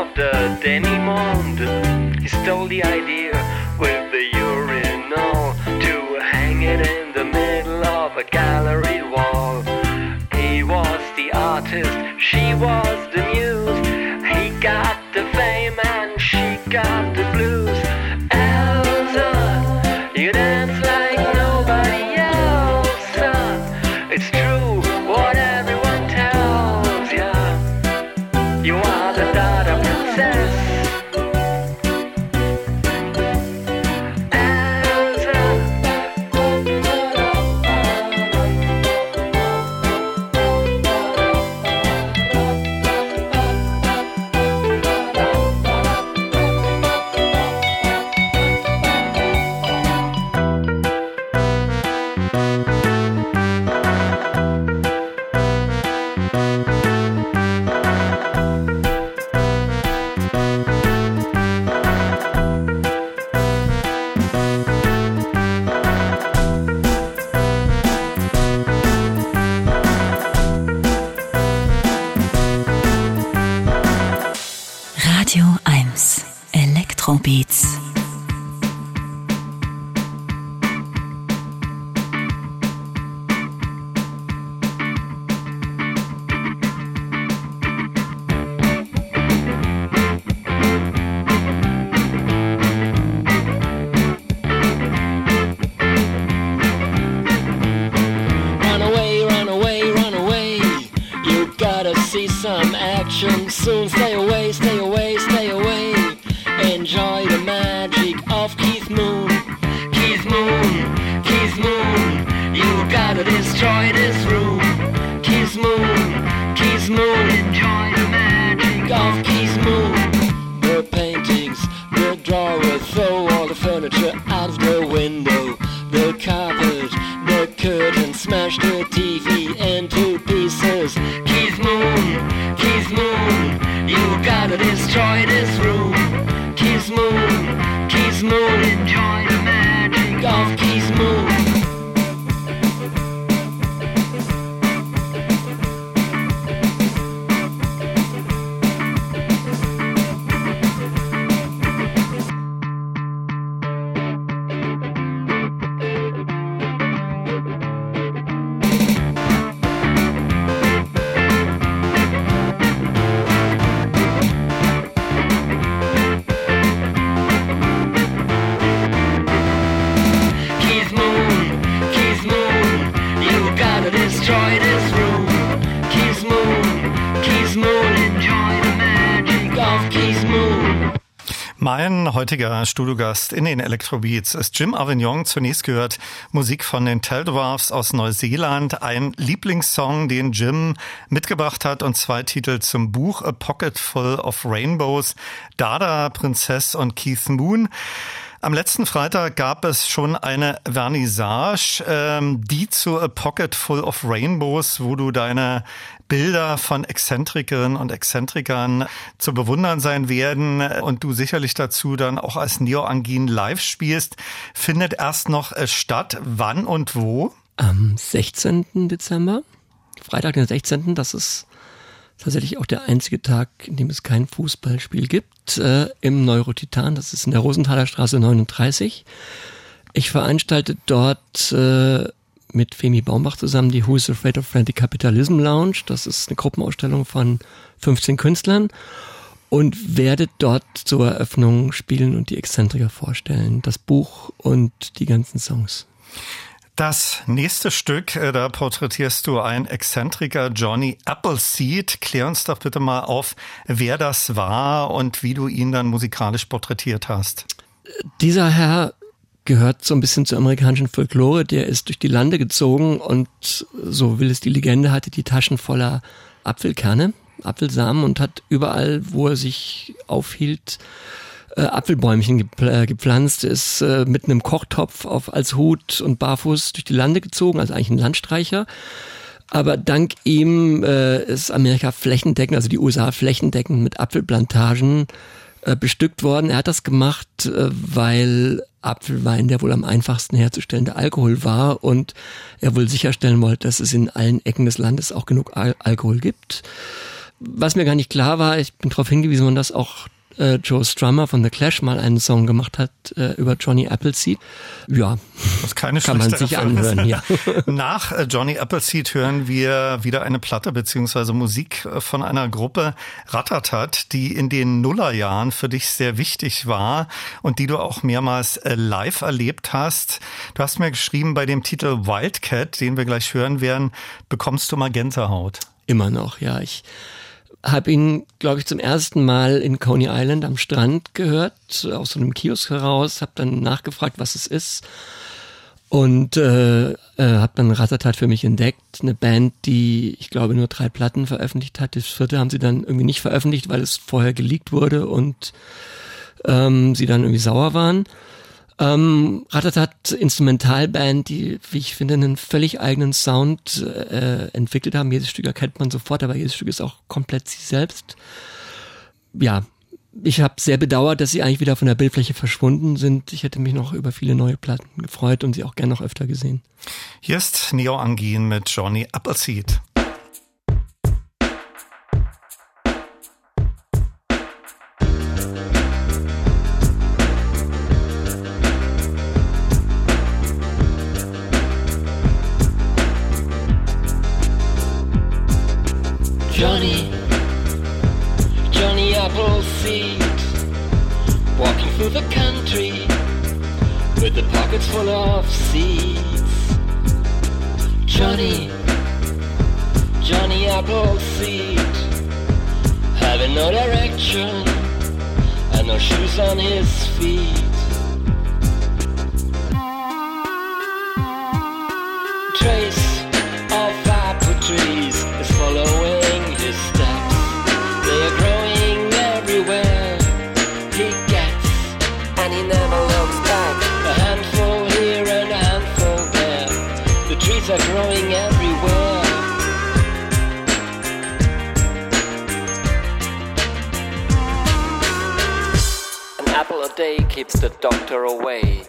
Of the demi-monde. He stole the idea with the urinal to hang it in the middle of a gallery wall. He was the artist, she was Studiogast in den Electrobeats ist Jim Avignon. Zunächst gehört Musik von den Teldwarfs aus Neuseeland. Ein Lieblingssong, den Jim mitgebracht hat und zwei Titel zum Buch A Pocket Full of Rainbows, Dada, Prinzess und Keith Moon. Am letzten Freitag gab es schon eine Vernissage, ähm, die zu A Pocket Full of Rainbows, wo du deine Bilder von Exzentrikerinnen und Exzentrikern zu bewundern sein werden und du sicherlich dazu dann auch als Neo Angin live spielst, findet erst noch äh, statt. Wann und wo? Am 16. Dezember, Freitag den 16., das ist tatsächlich auch der einzige Tag, in dem es kein Fußballspiel gibt, äh, im Neurotitan, das ist in der Rosenthaler Straße 39. Ich veranstalte dort äh, mit Femi Baumbach zusammen die Who's Afraid of Frantic Capitalism Lounge. Das ist eine Gruppenausstellung von 15 Künstlern und werde dort zur Eröffnung spielen und die Exzentriker vorstellen. Das Buch und die ganzen Songs. Das nächste Stück, äh, da porträtierst du einen Exzentriker, Johnny Appleseed. Klär uns doch bitte mal auf, wer das war und wie du ihn dann musikalisch porträtiert hast. Dieser Herr gehört so ein bisschen zur amerikanischen Folklore. Der ist durch die Lande gezogen und so will es die Legende, hatte die Taschen voller Apfelkerne, Apfelsamen und hat überall, wo er sich aufhielt, äh, Apfelbäumchen gepl- äh, gepflanzt, ist äh, mit einem Kochtopf auf als Hut und barfuß durch die Lande gezogen, also eigentlich ein Landstreicher. Aber dank ihm äh, ist Amerika flächendeckend, also die USA flächendeckend mit Apfelplantagen äh, bestückt worden. Er hat das gemacht, äh, weil Apfelwein der wohl am einfachsten herzustellende Alkohol war und er wohl sicherstellen wollte, dass es in allen Ecken des Landes auch genug Al Alkohol gibt. Was mir gar nicht klar war, ich bin darauf hingewiesen worden, dass auch äh, Joe Strummer von The Clash mal einen Song gemacht hat äh, über Johnny Appleseed. Ja, Das keine kann man sich Referenz. anhören, ja. [laughs] Nach äh, Johnny Appleseed hören wir wieder eine Platte beziehungsweise Musik äh, von einer Gruppe Ratatat, die in den Nullerjahren für dich sehr wichtig war und die du auch mehrmals äh, live erlebt hast. Du hast mir geschrieben, bei dem Titel Wildcat, den wir gleich hören werden, bekommst du mal Gänsehaut. Immer noch, ja. Ich habe ihn, glaube ich, zum ersten Mal in Coney Island am Strand gehört, aus so einem Kiosk heraus, habe dann nachgefragt, was es ist und äh, äh, habe dann Ratatat für mich entdeckt. Eine Band, die, ich glaube, nur drei Platten veröffentlicht hat. Das vierte haben sie dann irgendwie nicht veröffentlicht, weil es vorher geleakt wurde und ähm, sie dann irgendwie sauer waren. Ähm, Ratatat Instrumentalband, die, wie ich finde, einen völlig eigenen Sound äh, entwickelt haben. Jedes Stück erkennt man sofort, aber jedes Stück ist auch komplett sie selbst. Ja, ich habe sehr bedauert, dass sie eigentlich wieder von der Bildfläche verschwunden sind. Ich hätte mich noch über viele neue Platten gefreut und sie auch gerne noch öfter gesehen. Hier ist Neo Angin mit Johnny Appleseed. Johnny, Johnny Appleseed, walking through the country with the pockets full of seeds. Johnny, Johnny Appleseed, having no direction and no shoes on his feet. Are growing everywhere. An apple a day keeps the doctor away.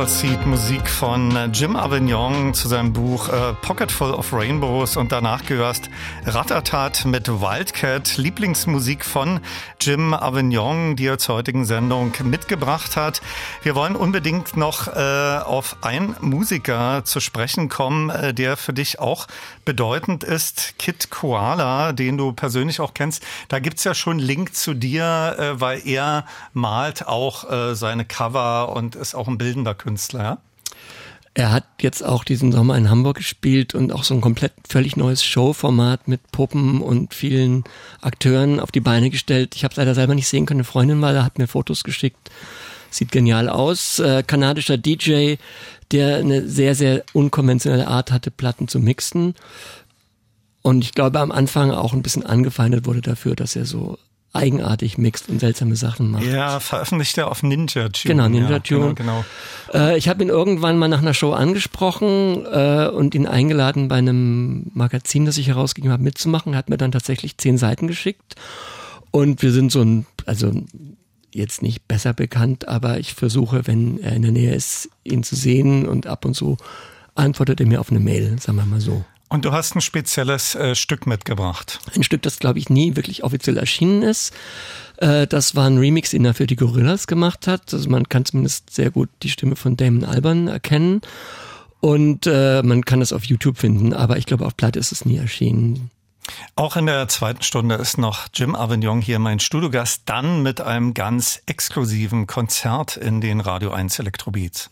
Appleseed Musik von Jim Avignon zu seinem Buch äh, Pocketful of Rainbows und danach gehörst Rattatat mit Wildcat, Lieblingsmusik von Jim Avignon, die er zur heutigen Sendung mitgebracht hat. Wir wollen unbedingt noch äh, auf einen Musiker zu sprechen kommen, äh, der für dich auch bedeutend ist, Kid Koala, den du persönlich auch kennst. Da gibt's ja schon Link zu dir, äh, weil er malt auch äh, seine Cover und ist auch ein bildender Künstler, ja? Er hat jetzt auch diesen Sommer in Hamburg gespielt und auch so ein komplett völlig neues Showformat mit Puppen und vielen Akteuren auf die Beine gestellt. Ich habe es leider selber nicht sehen können. Eine Freundin war da, hat mir Fotos geschickt. Sieht genial aus. Äh, kanadischer DJ, der eine sehr, sehr unkonventionelle Art hatte, Platten zu mixen. Und ich glaube, am Anfang auch ein bisschen angefeindet wurde dafür, dass er so eigenartig mixt und seltsame Sachen macht. Ja, veröffentlicht er auf Ninja Tune. Genau, Ninja ja, Tune. Genau, genau. Äh, ich habe ihn irgendwann mal nach einer Show angesprochen äh, und ihn eingeladen, bei einem Magazin, das ich herausgegeben habe, mitzumachen. Er hat mir dann tatsächlich zehn Seiten geschickt. Und wir sind so ein, also jetzt nicht besser bekannt, aber ich versuche, wenn er in der Nähe ist, ihn zu sehen und ab und zu antwortet er mir auf eine Mail, sagen wir mal so. Und du hast ein spezielles äh, Stück mitgebracht. Ein Stück, das glaube ich nie wirklich offiziell erschienen ist. Äh, das war ein Remix, den er für die Gorillas gemacht hat. Also man kann zumindest sehr gut die Stimme von Damon Alban erkennen. Und äh, man kann es auf YouTube finden, aber ich glaube, auf Platte ist es nie erschienen. Auch in der zweiten Stunde ist noch Jim Avignon hier mein Studiogast, dann mit einem ganz exklusiven Konzert in den Radio 1 Elektrobeats.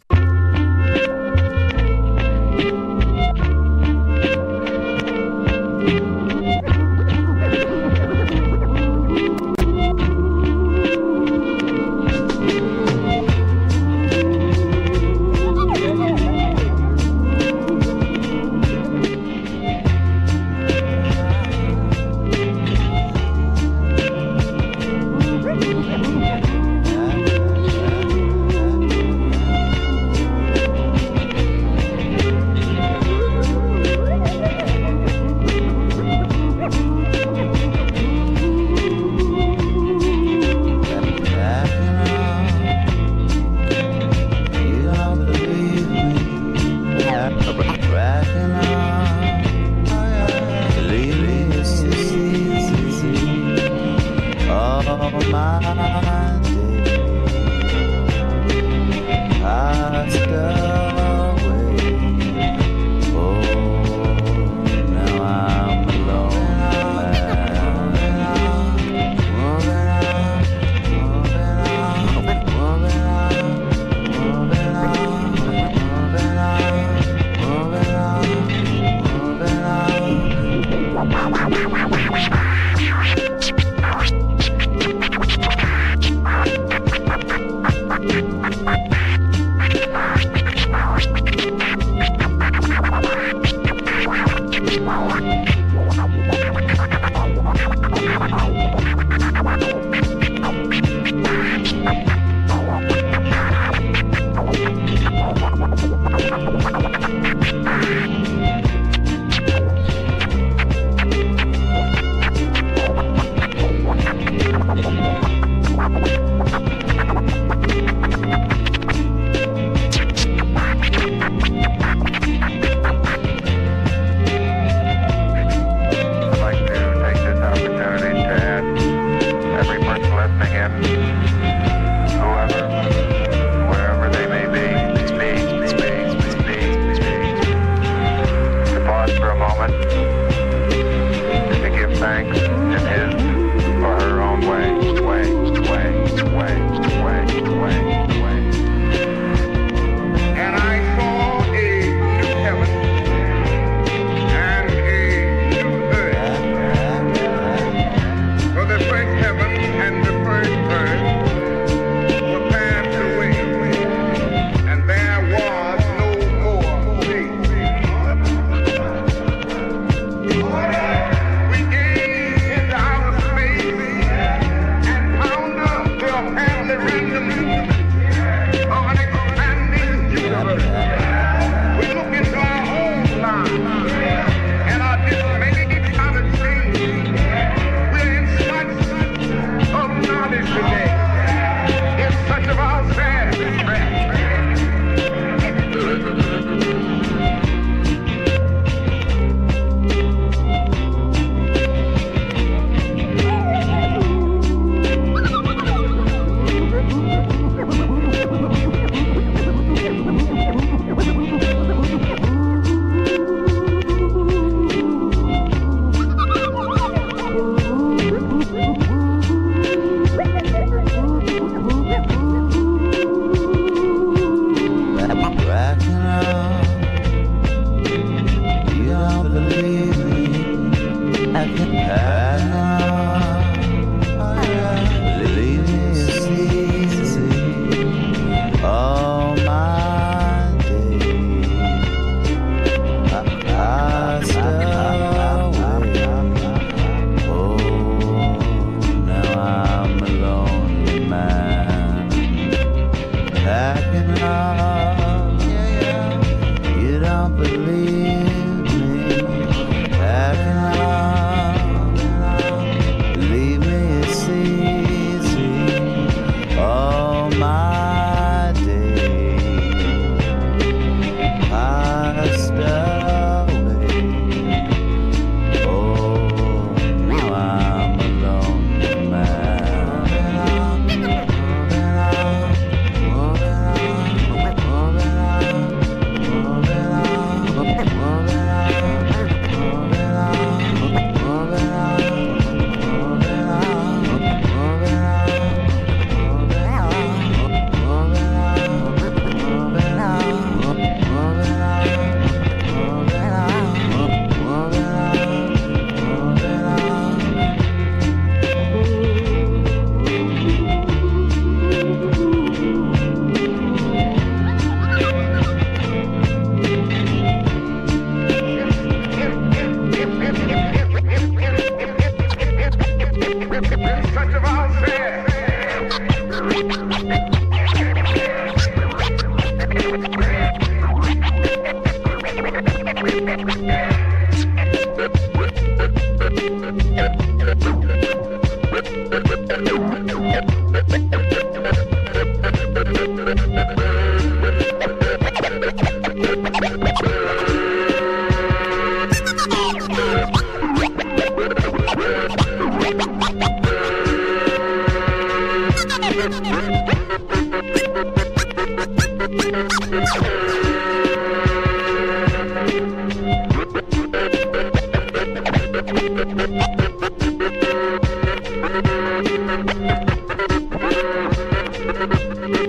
Radio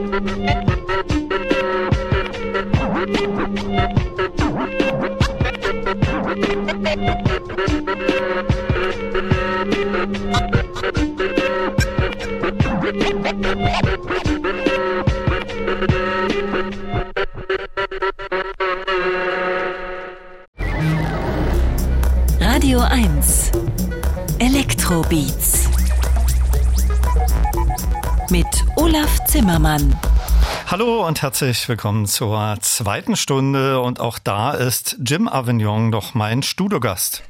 Olaf Zimmermann. Hallo und herzlich willkommen zur zweiten Stunde und auch da ist Jim Avignon doch mein Studiogast.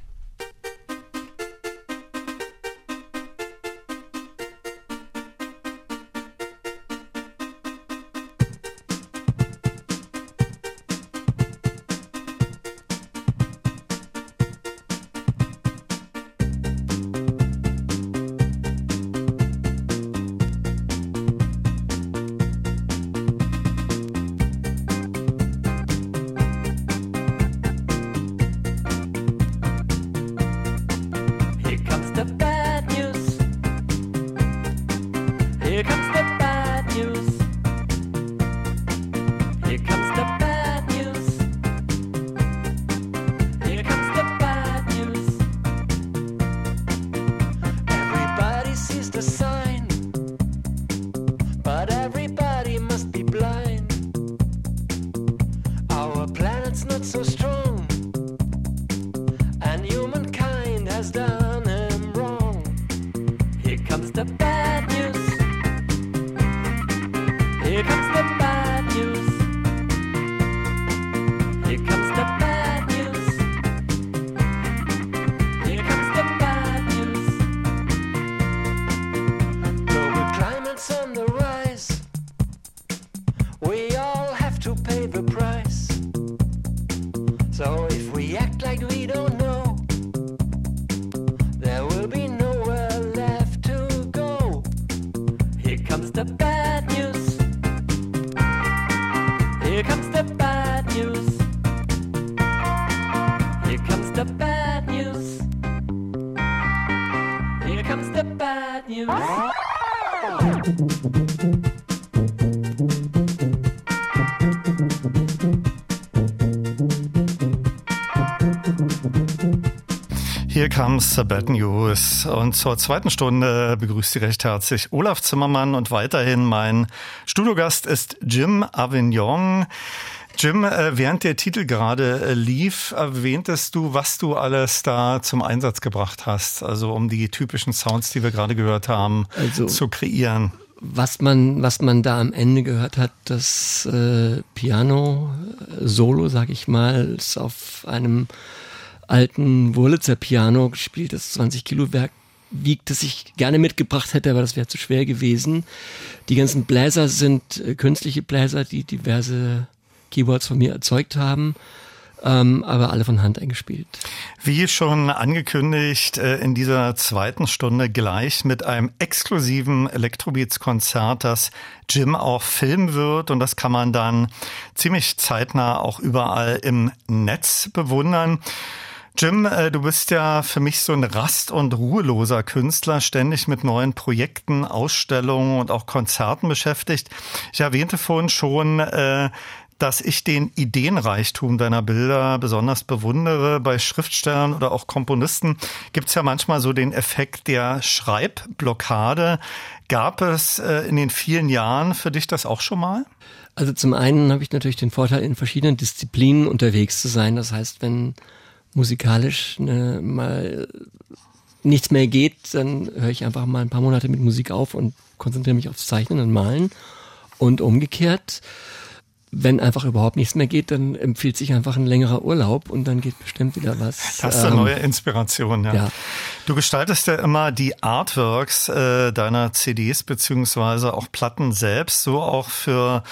Comes bad news. Und zur zweiten Stunde begrüßt Sie recht herzlich Olaf Zimmermann und weiterhin mein Studiogast ist Jim Avignon. Jim, äh, während der Titel gerade äh, lief, erwähntest du, was du alles da zum Einsatz gebracht hast, also um die typischen Sounds, die wir gerade gehört haben, also, zu kreieren. Was man, was man da am Ende gehört hat, das äh, Piano-Solo, sag ich mal, ist auf einem alten Wurlitzer Piano gespielt, das 20 Kilo Werk wiegt, das ich gerne mitgebracht hätte, aber das wäre zu schwer gewesen. Die ganzen Bläser sind äh, künstliche Bläser, die diverse Keyboards von mir erzeugt haben. Ähm, aber alle von Hand eingespielt. Wie schon angekündigt, äh, in dieser zweiten Stunde gleich mit einem exklusiven Electrobeats-Konzert, das Jim auch filmen wird und das kann man dann ziemlich zeitnah auch überall im Netz bewundern. Jim, äh, du bist ja für mich so ein rast- und ruheloser Künstler, ständig mit neuen Projekten, Ausstellungen und auch Konzerten beschäftigt. Ich erwähnte vorhin schon, äh, dass ich den Ideenreichtum deiner Bilder besonders bewundere. Bei Schriftstellern oder auch Komponisten gibt's ja manchmal so den Effekt der Schreibblockade. Gab es äh, in den vielen Jahren für dich das auch schon mal? Also zum einen habe ich natürlich den Vorteil, in verschiedenen Disziplinen unterwegs zu sein. Das heißt, wenn musikalisch ne, mal nichts mehr geht, dann höre ich einfach mal ein paar Monate mit Musik auf und konzentriere mich aufs Zeichnen und Malen. Und umgekehrt, wenn einfach überhaupt nichts mehr geht, dann empfiehlt sich einfach ein längerer Urlaub und dann geht bestimmt wieder was. Das ist eine ähm, neue Inspiration, ja. ja. Du gestaltest ja immer die Artworks äh, deiner CDs beziehungsweise auch Platten selbst, so auch für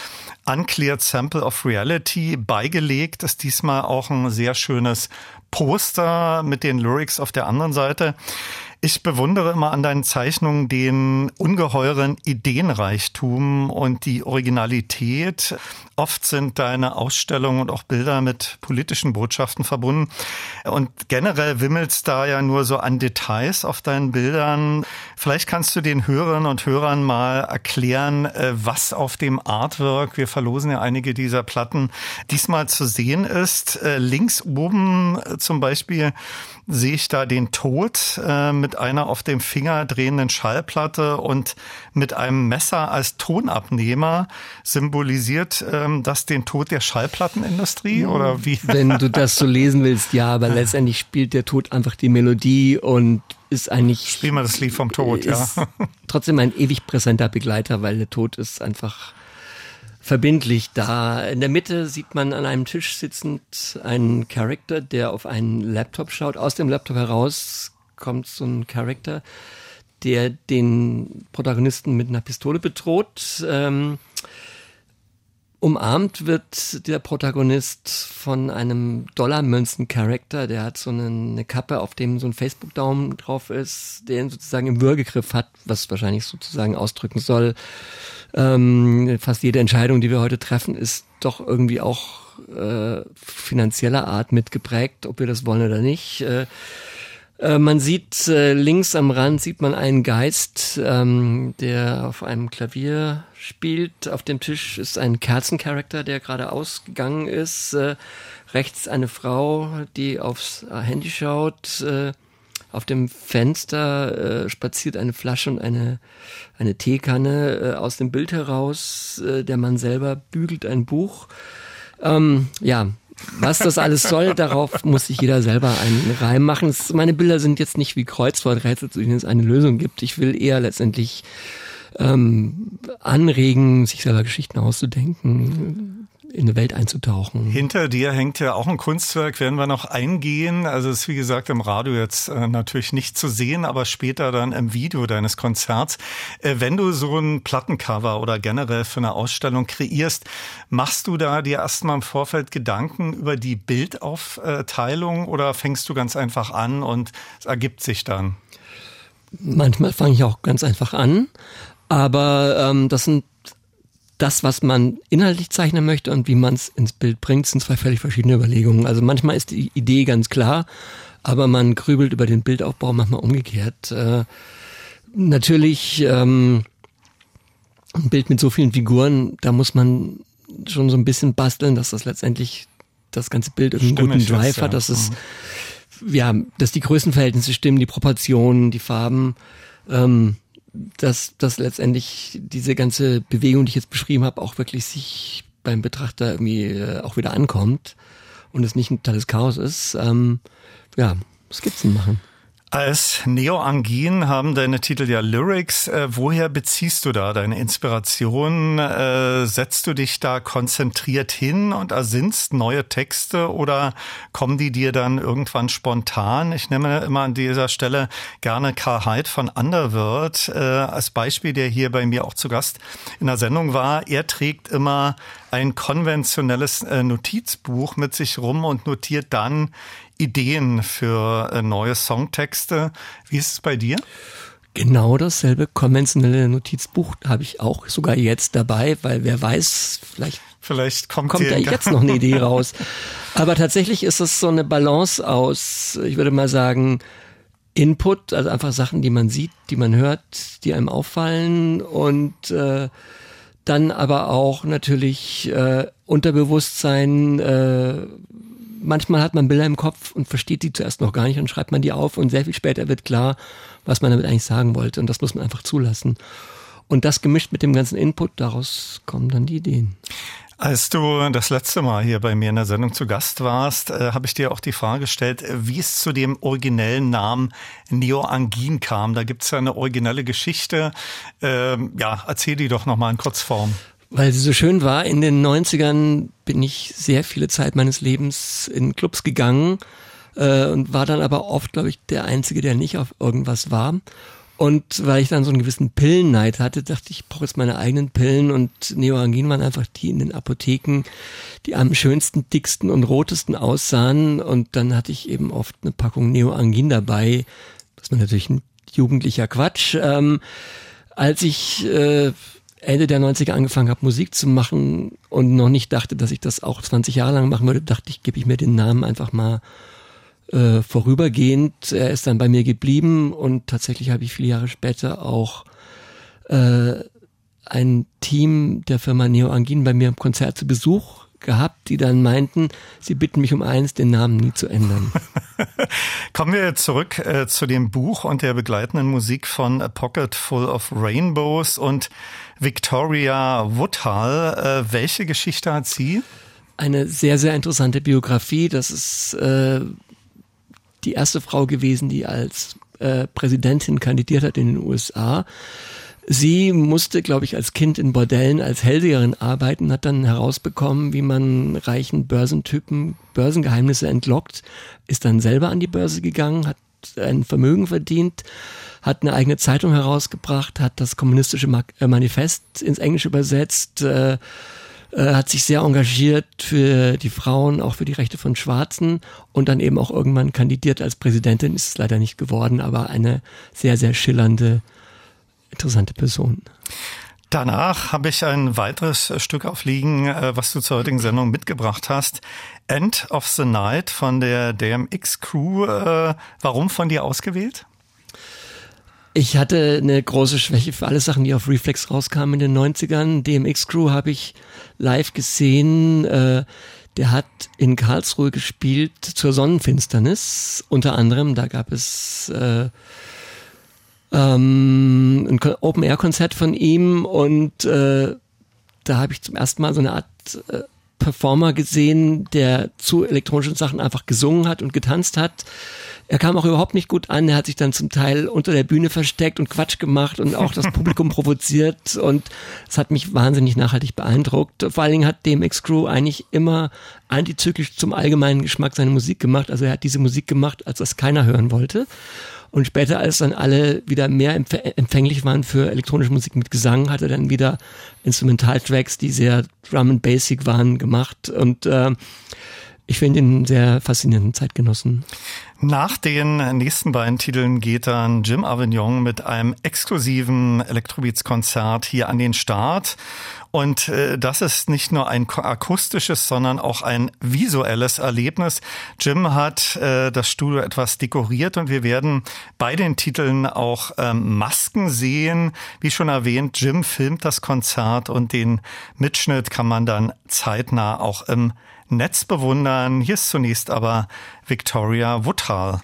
Uncleared Sample of Reality beigelegt ist diesmal auch ein sehr schönes Poster mit den Lyrics auf der anderen Seite. Ich bewundere immer an deinen Zeichnungen den ungeheuren Ideenreichtum und die Originalität. Oft sind deine Ausstellungen und auch Bilder mit politischen Botschaften verbunden. Und generell wimmelt's da ja nur so an Details auf deinen Bildern. Vielleicht kannst du den Hörerinnen und Hörern mal erklären, äh, was auf dem Artwork, wir verlosen ja einige dieser Platten, diesmal zu sehen ist. Äh, links oben äh, zum Beispiel sehe ich da den Tod äh, mit einer auf dem Finger drehenden Schallplatte und mit einem Messer als Tonabnehmer symbolisiert ähm, das den Tod der Schallplattenindustrie oder wie? [laughs] Wenn du das so lesen willst, ja, aber letztendlich spielt der Tod einfach die Melodie und ist eigentlich. Spiel mal das Lied vom Tod, ja. Trotzdem ein ewig präsenter Begleiter, weil der Tod ist einfach verbindlich da. In der Mitte sieht man an einem Tisch sitzend einen Charakter, der auf einen Laptop schaut. Aus dem Laptop heraus kommt so ein Charakter, der den Protagonisten mit einer Pistole bedroht. Ähm, umarmt wird der Protagonist von einem Dollarmünzen-Charakter, der hat so eine, eine, Kappe, auf dem so ein Facebook-Daumen drauf ist, der ihn sozusagen im Würgegriff hat, was wahrscheinlich sozusagen ausdrücken soll, ähm, fast jede Entscheidung, die wir heute treffen, ist doch irgendwie auch äh, finanzieller Art mitgeprägt, ob wir das wollen oder nicht. Äh, äh, man sieht äh, links am Rand sieht man einen Geist, ähm, der auf einem Klavier spielt. Auf dem Tisch ist ein Kerzencharakter, der gerade ausgegangen ist. Äh, rechts eine Frau, die aufs Handy schaut. Auf dem Fenster äh, spaziert eine Flasche und eine, eine Teekanne äh, aus dem Bild heraus. Äh, der Mann selber bügelt ein Buch. Ähm, ja, was das alles soll, darauf muss sich jeder selber einen Reim machen. meine Bilder sind jetzt nicht wie Kreuzworträtsel, zu denen es eine Lösung gibt. Ich will eher letztendlich ähm, anregen, sich selber Geschichten auszudenken, in eine Welt einzutauchen. Hinter dir hängt ja auch ein Kunstwerk, werden wir noch eingehen. Also es ist wie gesagt im Radio jetzt äh, natürlich nicht zu sehen, aber später dann im Video deines Konzerts. Äh, wenn du so ein Plattencover oder generell für eine Ausstellung kreierst, machst du da dir erstmal im Vorfeld Gedanken über die Bildaufteilung oder fängst du ganz einfach an und es ergibt sich dann? Manchmal fange ich auch ganz einfach an, aber ähm, das sind das, was man inhaltlich zeichnen möchte und wie man es ins Bild bringt, sind zwei völlig verschiedene Überlegungen. Also manchmal ist die Idee ganz klar, aber man grübelt über den Bildaufbau manchmal umgekehrt. Äh, natürlich ähm, ein Bild mit so vielen Figuren, da muss man schon so ein bisschen basteln, dass das letztendlich das ganze Bild einen guten Drive ja. hat, dass es mhm. ja, dass die Größenverhältnisse stimmen, die Proportionen, die Farben. Ähm, dass, dass letztendlich diese ganze Bewegung, die ich jetzt beschrieben habe, auch wirklich sich beim Betrachter irgendwie äh, auch wieder ankommt und es nicht ein totales Chaos ist. Ähm, ja, Skizzen machen. Als Neo-Angin haben deine Titel ja Lyrics. Äh, woher beziehst du da deine Inspiration? Äh, setzt du dich da konzentriert hin und ersinnst neue Texte oder kommen die dir dann irgendwann spontan? Ich nehme immer an dieser Stelle gerne Karl Heid von Underworld äh, als Beispiel, der hier bei mir auch zu Gast in der Sendung war. Er trägt immer ein konventionelles äh, Notizbuch mit sich rum und notiert dann Ideen für äh, neue Songtexte. Wie ist es bei dir? Genau dasselbe konventionelle Notizbuch habe ich auch sogar jetzt dabei, weil wer weiß, vielleicht, vielleicht kommt, kommt da jetzt noch eine Idee [laughs] raus. Aber tatsächlich ist es so eine Balance aus, ich würde mal sagen, Input, also einfach Sachen, die man sieht, die man hört, die einem auffallen und äh, dann aber auch natürlich äh, Unterbewusstsein, äh, manchmal hat man Bilder im Kopf und versteht die zuerst noch gar nicht und schreibt man die auf und sehr viel später wird klar, was man damit eigentlich sagen wollte und das muss man einfach zulassen. Und das gemischt mit dem ganzen Input, daraus kommen dann die Ideen. Als du das letzte Mal hier bei mir in der Sendung zu Gast warst, äh, habe ich dir auch die Frage gestellt, wie es zu dem originellen Namen Neoangin kam. Da gibt es ja eine originelle Geschichte. Ähm, ja, erzähl die doch nochmal in Kurzform. Weil sie so schön war, in den 90ern bin ich sehr viele Zeit meines Lebens in Clubs gegangen, äh, und war dann aber oft, glaube ich, der Einzige, der nicht auf irgendwas war. Und weil ich dann so einen gewissen Pillenneid hatte, dachte ich, ich brauche jetzt meine eigenen Pillen und Neoangin waren einfach die in den Apotheken, die am schönsten, dicksten und rotesten aussahen. Und dann hatte ich eben oft eine Packung Neoangin dabei. Das war natürlich ein jugendlicher Quatsch. Ähm, als ich äh, Ende der 90er angefangen habe, Musik zu machen und noch nicht dachte, dass ich das auch 20 Jahre lang machen würde, dachte ich, gebe ich mir den Namen einfach mal äh, vorübergehend. Er ist dann bei mir geblieben und tatsächlich habe ich viele Jahre später auch äh, ein Team der Firma Neo Angin bei mir im Konzert zu Besuch gehabt, die dann meinten, sie bitten mich um eins, den Namen nie zu ändern. [laughs] Kommen wir zurück äh, zu dem Buch und der begleitenden Musik von A Pocket Full of Rainbows und Victoria Woodhull. Äh, welche Geschichte hat sie? Eine sehr, sehr interessante Biografie. Das ist äh, die erste Frau gewesen, die als äh, Präsidentin kandidiert hat in den USA. Sie musste, glaube ich, als Kind in Bordellen als Hellseherin arbeiten, hat dann herausbekommen, wie man reichen Börsentypen Börsengeheimnisse entlockt, ist dann selber an die Börse gegangen, hat ein Vermögen verdient, hat eine eigene Zeitung herausgebracht, hat das kommunistische äh, Manifest ins Englische übersetzt, äh, äh, hat sich sehr engagiert für die Frauen, auch für die Rechte von Schwarzen und dann eben auch irgendwann kandidiert als Präsidentin, ist es leider nicht geworden, aber eine sehr, sehr schillernde, interessante Person. Danach habe ich ein weiteres Stück aufliegen, äh, was du zur heutigen Sendung mitgebracht hast. End of the Night von der DMX Crew. Äh, warum von dir ausgewählt? Ich hatte eine große Schwäche für alle Sachen, die auf Reflex rauskamen in den 90ern. DMX Crew habe ich live gesehen. Äh, der hat in Karlsruhe gespielt zur Sonnenfinsternis. Unter anderem, da gab es ähm, ein Open-Air-Konzert von ihm und äh, da habe ich zum ersten Mal so eine Art äh, Performer gesehen, der zu elektronischen Sachen einfach gesungen hat und getanzt hat. Er kam auch überhaupt nicht gut an. Er hat sich dann zum Teil unter der Bühne versteckt und Quatsch gemacht und auch das [laughs] Publikum provoziert. Und es hat mich wahnsinnig nachhaltig beeindruckt. Vor allen Dingen hat DMX Crew eigentlich immer antizyklisch zum allgemeinen Geschmack seine Musik gemacht. Also er hat diese Musik gemacht, als das keiner hören wollte. Und später, als dann alle wieder mehr empfänglich waren für elektronische Musik mit Gesang, hat er dann wieder Instrumentaltracks, die sehr Drum and Basic waren, gemacht. Und äh, ich finde ihn sehr faszinierenden Zeitgenossen. Nach den nächsten beiden Titeln geht dann Jim Avignon mit einem exklusiven Electrobeats-Konzert hier an den Start. Und äh, das ist nicht nur ein akustisches, sondern auch ein visuelles Erlebnis. Jim hat äh, das Studio etwas dekoriert und wir werden bei den Titeln auch ähm, Masken sehen. Wie schon erwähnt, Jim filmt das Konzert und den Mitschnitt kann man dann zeitnah auch im Netz bewundern. Hier ist zunächst aber Victoria Woodhull.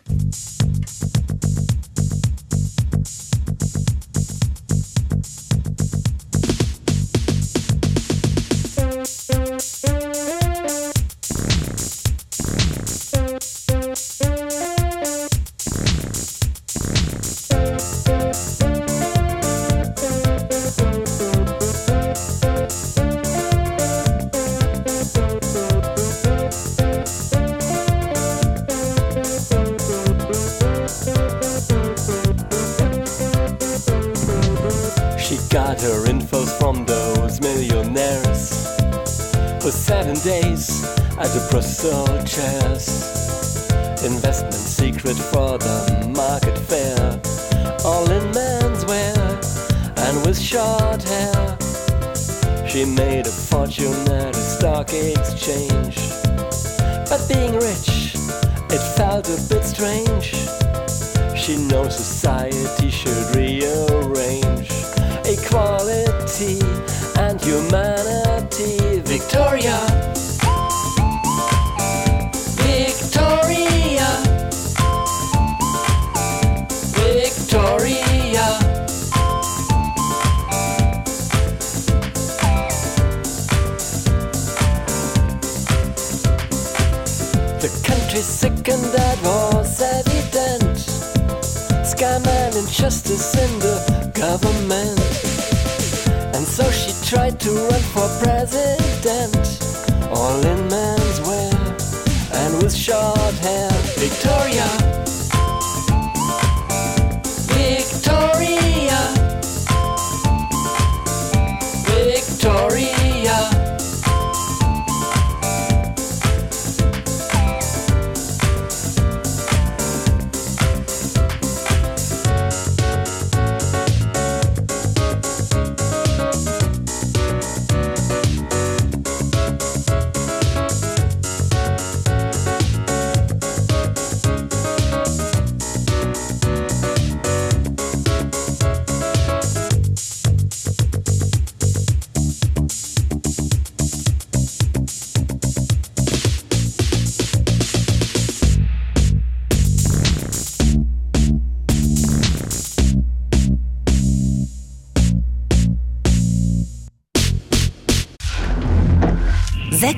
Days at the Brussels chairs. Investment secret for the market fair. All in menswear and with short hair. She made a fortune at a stock exchange. But being rich, it felt a bit strange. She knows society should rearrange equality and humanity. Victoria. second that was evident. Scam and injustice in the government. And so she tried to run for president, all in men's wear and with short hair. Victoria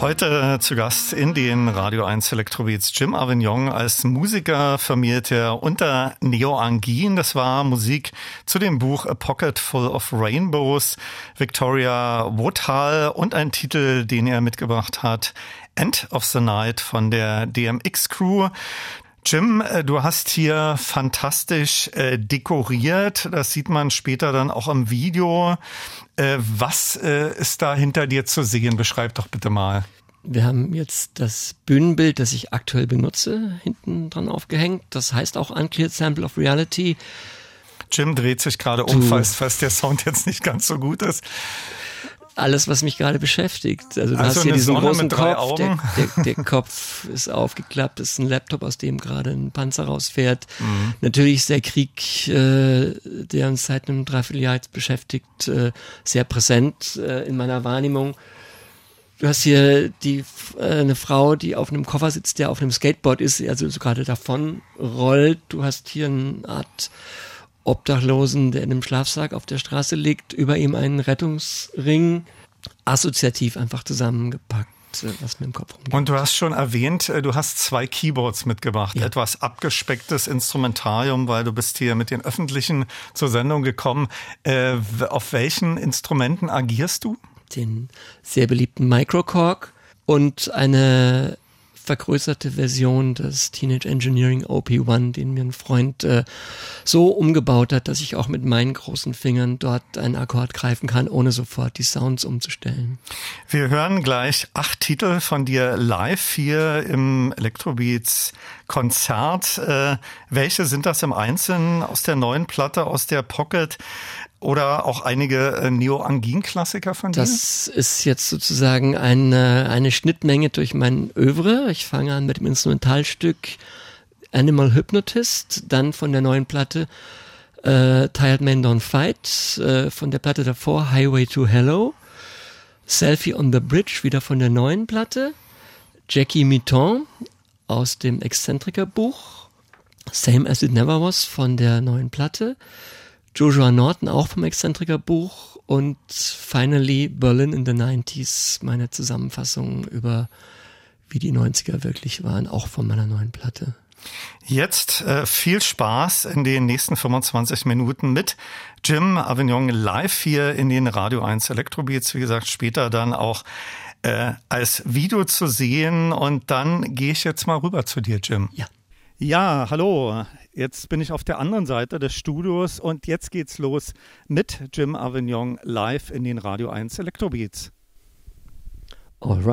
Heute zu Gast in den Radio 1 Electrobeats Jim Avignon. Als Musiker firmiert er unter Neo Angin. Das war Musik zu dem Buch A Pocket Full of Rainbows, Victoria Woodhull und ein Titel, den er mitgebracht hat, End of the Night von der DMX Crew. Jim, äh, du hast hier fantastisch äh, dekoriert. Das sieht man später dann auch im Video. Äh, was äh, ist da hinter dir zu sehen? Beschreib doch bitte mal. Wir haben jetzt das Bühnenbild, das ich aktuell benutze, hinten dran aufgehängt. Das heißt auch Uncleared Sample of Reality. Jim dreht sich gerade um, falls, falls der Sound jetzt nicht ganz so gut ist alles, was mich gerade beschäftigt. Also du also hast hier diesen Sonne großen Kopf, der, der, der, Kopf ist aufgeklappt, ist ein Laptop, aus dem gerade ein Panzer rausfährt. Mhm. Natürlich ist der Krieg, äh, der uns seit einem Dreivierteljahr jetzt beschäftigt, äh, sehr präsent äh, in meiner Wahrnehmung. Du hast hier die äh, eine Frau, die auf einem Koffer sitzt, der auf einem Skateboard ist, also so gerade davon rollt. Du hast hier eine Art Obdachlosen, der in einem Schlafsack auf der Straße liegt, über ihm einen Rettungsring, assoziativ einfach zusammengepackt was mir im Kopf rumgeht. Und du hast schon erwähnt, äh, du hast zwei Keyboards mitgebracht, ja. etwas abgespecktes Instrumentarium, weil du bist hier mit den Öffentlichen zur Sendung gekommen. Äh, auf welchen Instrumenten agierst du? Den sehr beliebten Microcork und eine vergrößerte Version des Teenage Engineering OP1, den mir ein Freund äh, so umgebaut hat, dass ich auch mit meinen großen Fingern dort einen Akkord greifen kann, ohne sofort die Sounds umzustellen. Wir hören gleich acht Titel von dir live hier im Electrobeats Konzert. Äh, welche sind das im Einzelnen aus der neuen Platte, aus der Pocket? Oder auch einige äh, Neo-Angin-Klassiker von dir? Das ist jetzt sozusagen eine, eine Schnittmenge durch mein Övre. Ich fange an mit dem Instrumentalstück Animal Hypnotist, dann von der neuen Platte äh, Tired Men Don't Fight, äh, von der Platte davor Highway to Hello, Selfie on the Bridge, wieder von der neuen Platte, Jackie Mitton aus dem Exzentriker-Buch, Same as It Never Was von der neuen Platte, Joshua Norton auch vom Exzentriker Buch und finally Berlin in the 90s, meine Zusammenfassung über wie die 90er wirklich waren, auch von meiner neuen Platte. Jetzt äh, viel Spaß in den nächsten 25 Minuten mit Jim Avignon live hier in den Radio 1 Elektrobeats. Wie gesagt, später dann auch äh, als Video zu sehen. Und dann gehe ich jetzt mal rüber zu dir, Jim. Ja. Ja, hallo. Jetzt bin ich auf der anderen Seite des Studios und jetzt geht's los mit Jim Avignon live in den Radio 1 Elektrobeats. All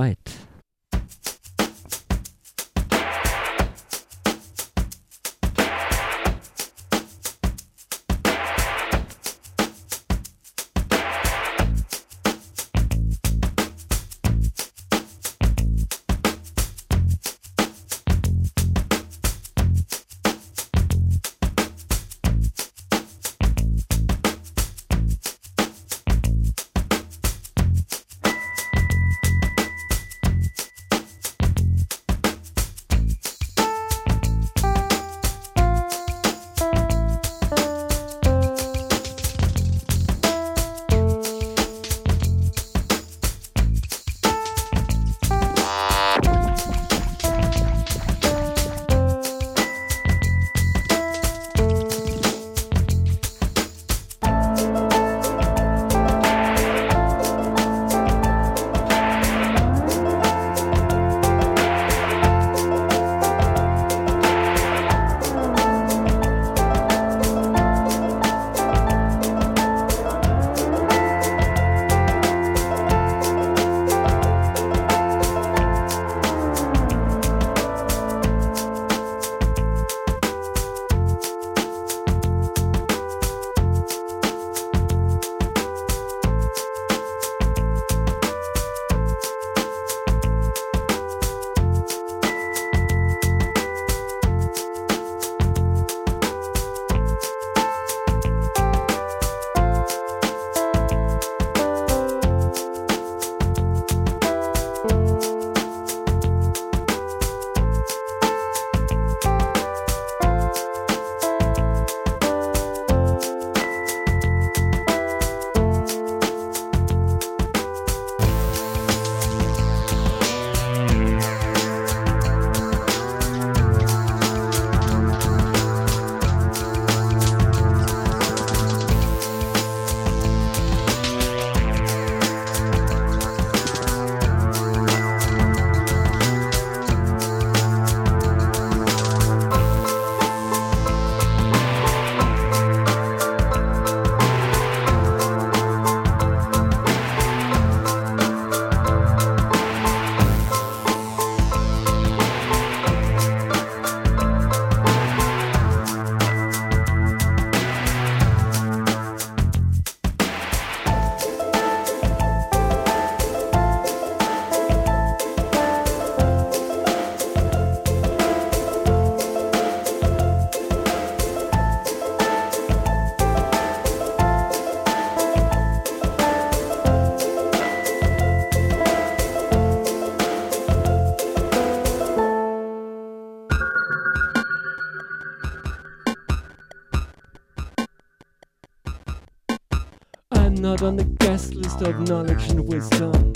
on the guest list of knowledge and wisdom.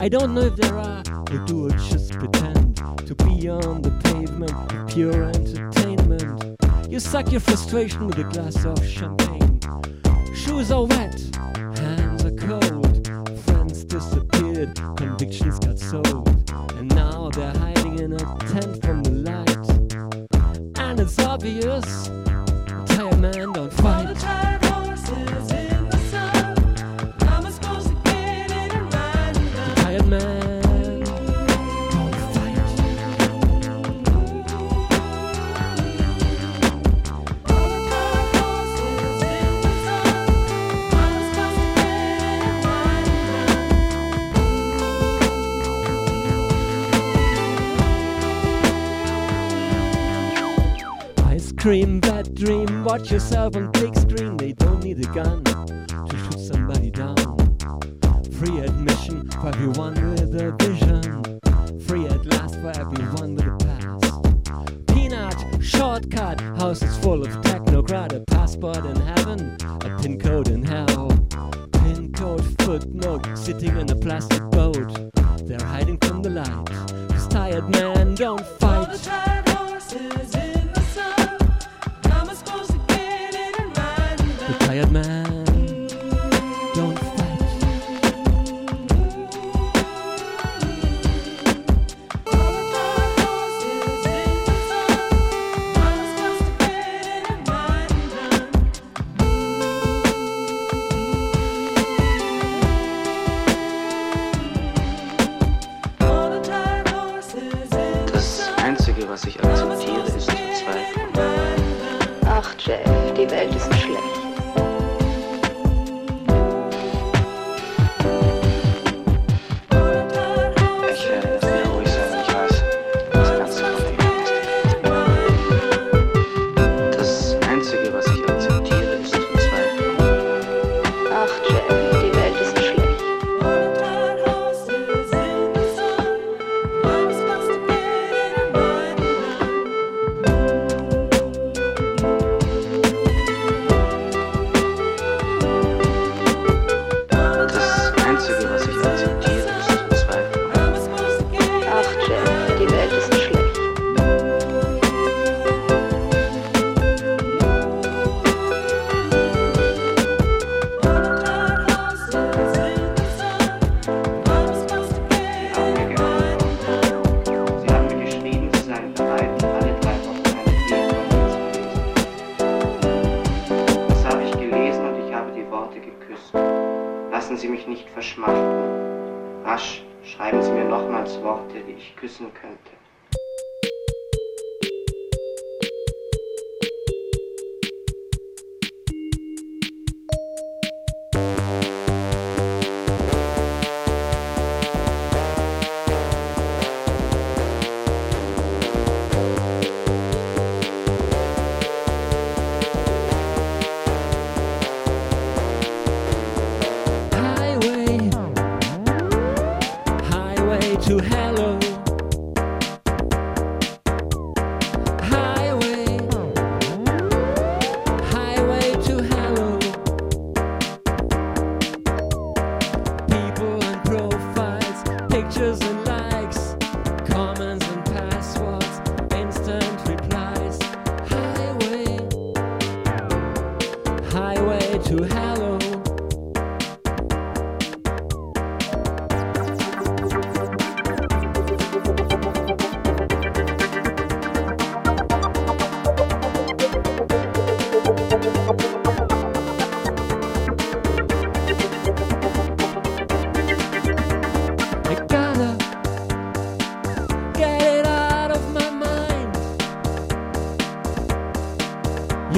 I don't know if there are, or do I just pretend to be on the pavement of pure entertainment? You suck your frustration with a glass of champagne. Shoes are wet, cream, bad dream, watch yourself on big screen. They don't need a gun to shoot somebody down. Free admission for everyone with a vision. Free at last for everyone with a pass. Peanut, shortcut, houses full of technocrat. A passport in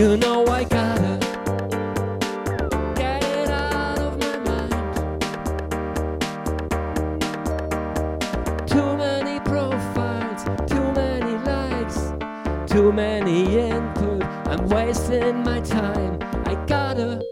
You know I gotta get it out of my mind. Too many profiles, too many likes, too many input. I'm wasting my time. I gotta.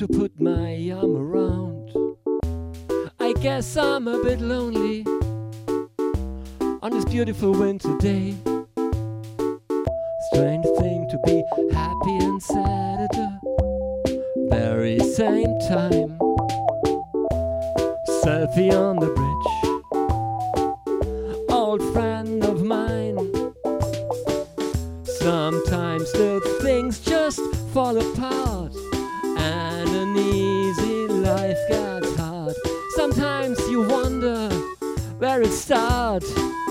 to put my arm around. I guess I'm a bit lonely on this beautiful winter day. Strange thing to be happy and sad at the very same time. Selfie on the bridge. It's it.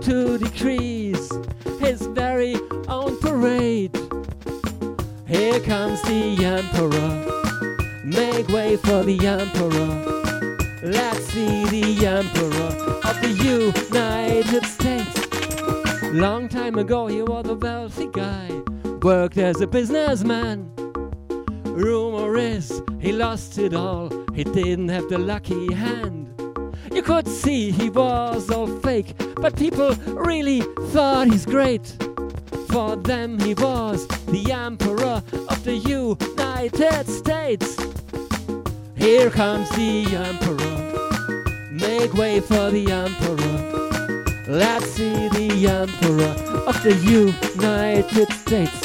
To decrease his very own parade. Here comes the Emperor, make way for the Emperor. Let's see the Emperor of the United States. Long time ago, he was a wealthy guy, worked as a businessman. Rumor is he lost it all, he didn't have the lucky hand. You could see he was all fake, but people really thought he's great. For them, he was the emperor of the United States. Here comes the emperor, make way for the emperor. Let's see the Emperor of the United States.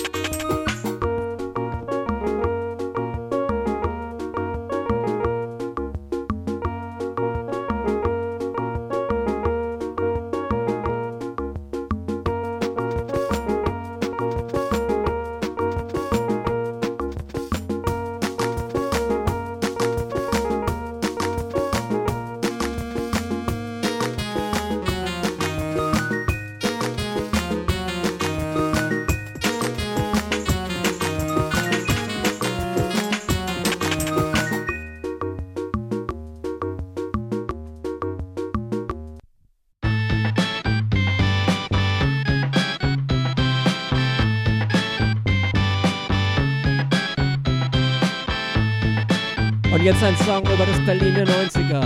Jetzt ein Song über das Berlin der 90er.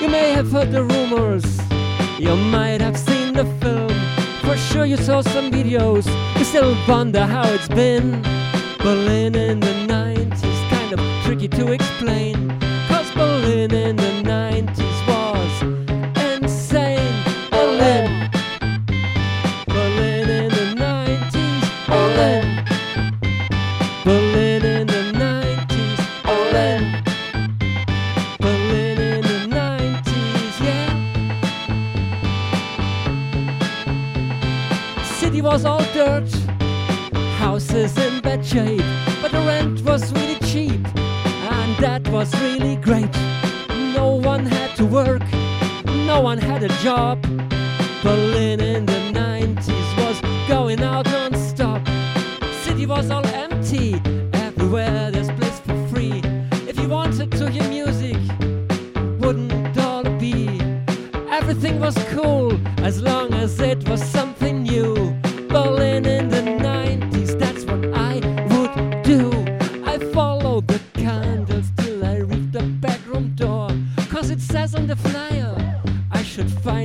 You may have heard the rumors, you might have seen the film. For sure you saw some videos, you still wonder how it's been. Berlin in the 90s, kind of tricky to explain. Cause Berlin in the 90s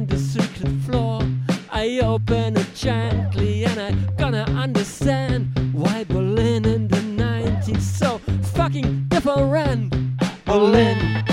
the secret floor. I open it gently and I gonna understand why Berlin in the 90s so fucking different. Berlin. Berlin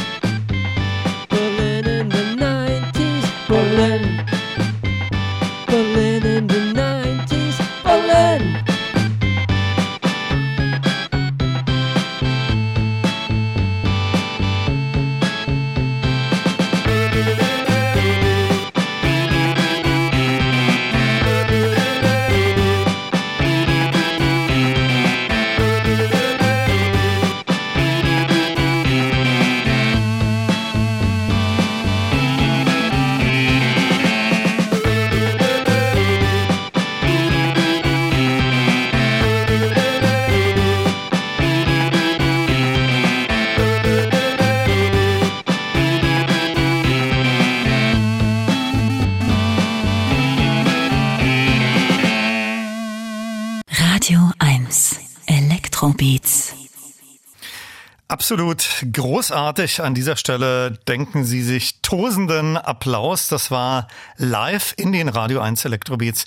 großartig. An dieser Stelle denken Sie sich tosenden Applaus. Das war live in den Radio 1 Elektrobeats.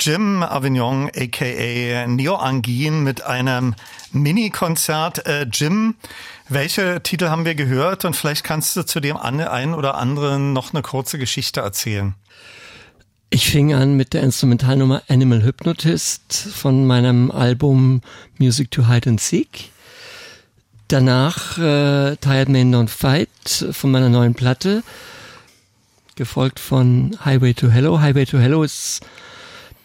Jim Avignon, aka Neo Angin mit einem Mini-Konzert. Äh, Jim, welche Titel haben wir gehört? Und vielleicht kannst du zu dem einen oder anderen noch eine kurze Geschichte erzählen. Ich fing an mit der Instrumentalnummer Animal Hypnotist von meinem Album Music to Hide and Seek. Danach äh, Tired Men Don't Fight von meiner neuen Platte, gefolgt von Highway to Hello. Highway to Hello ist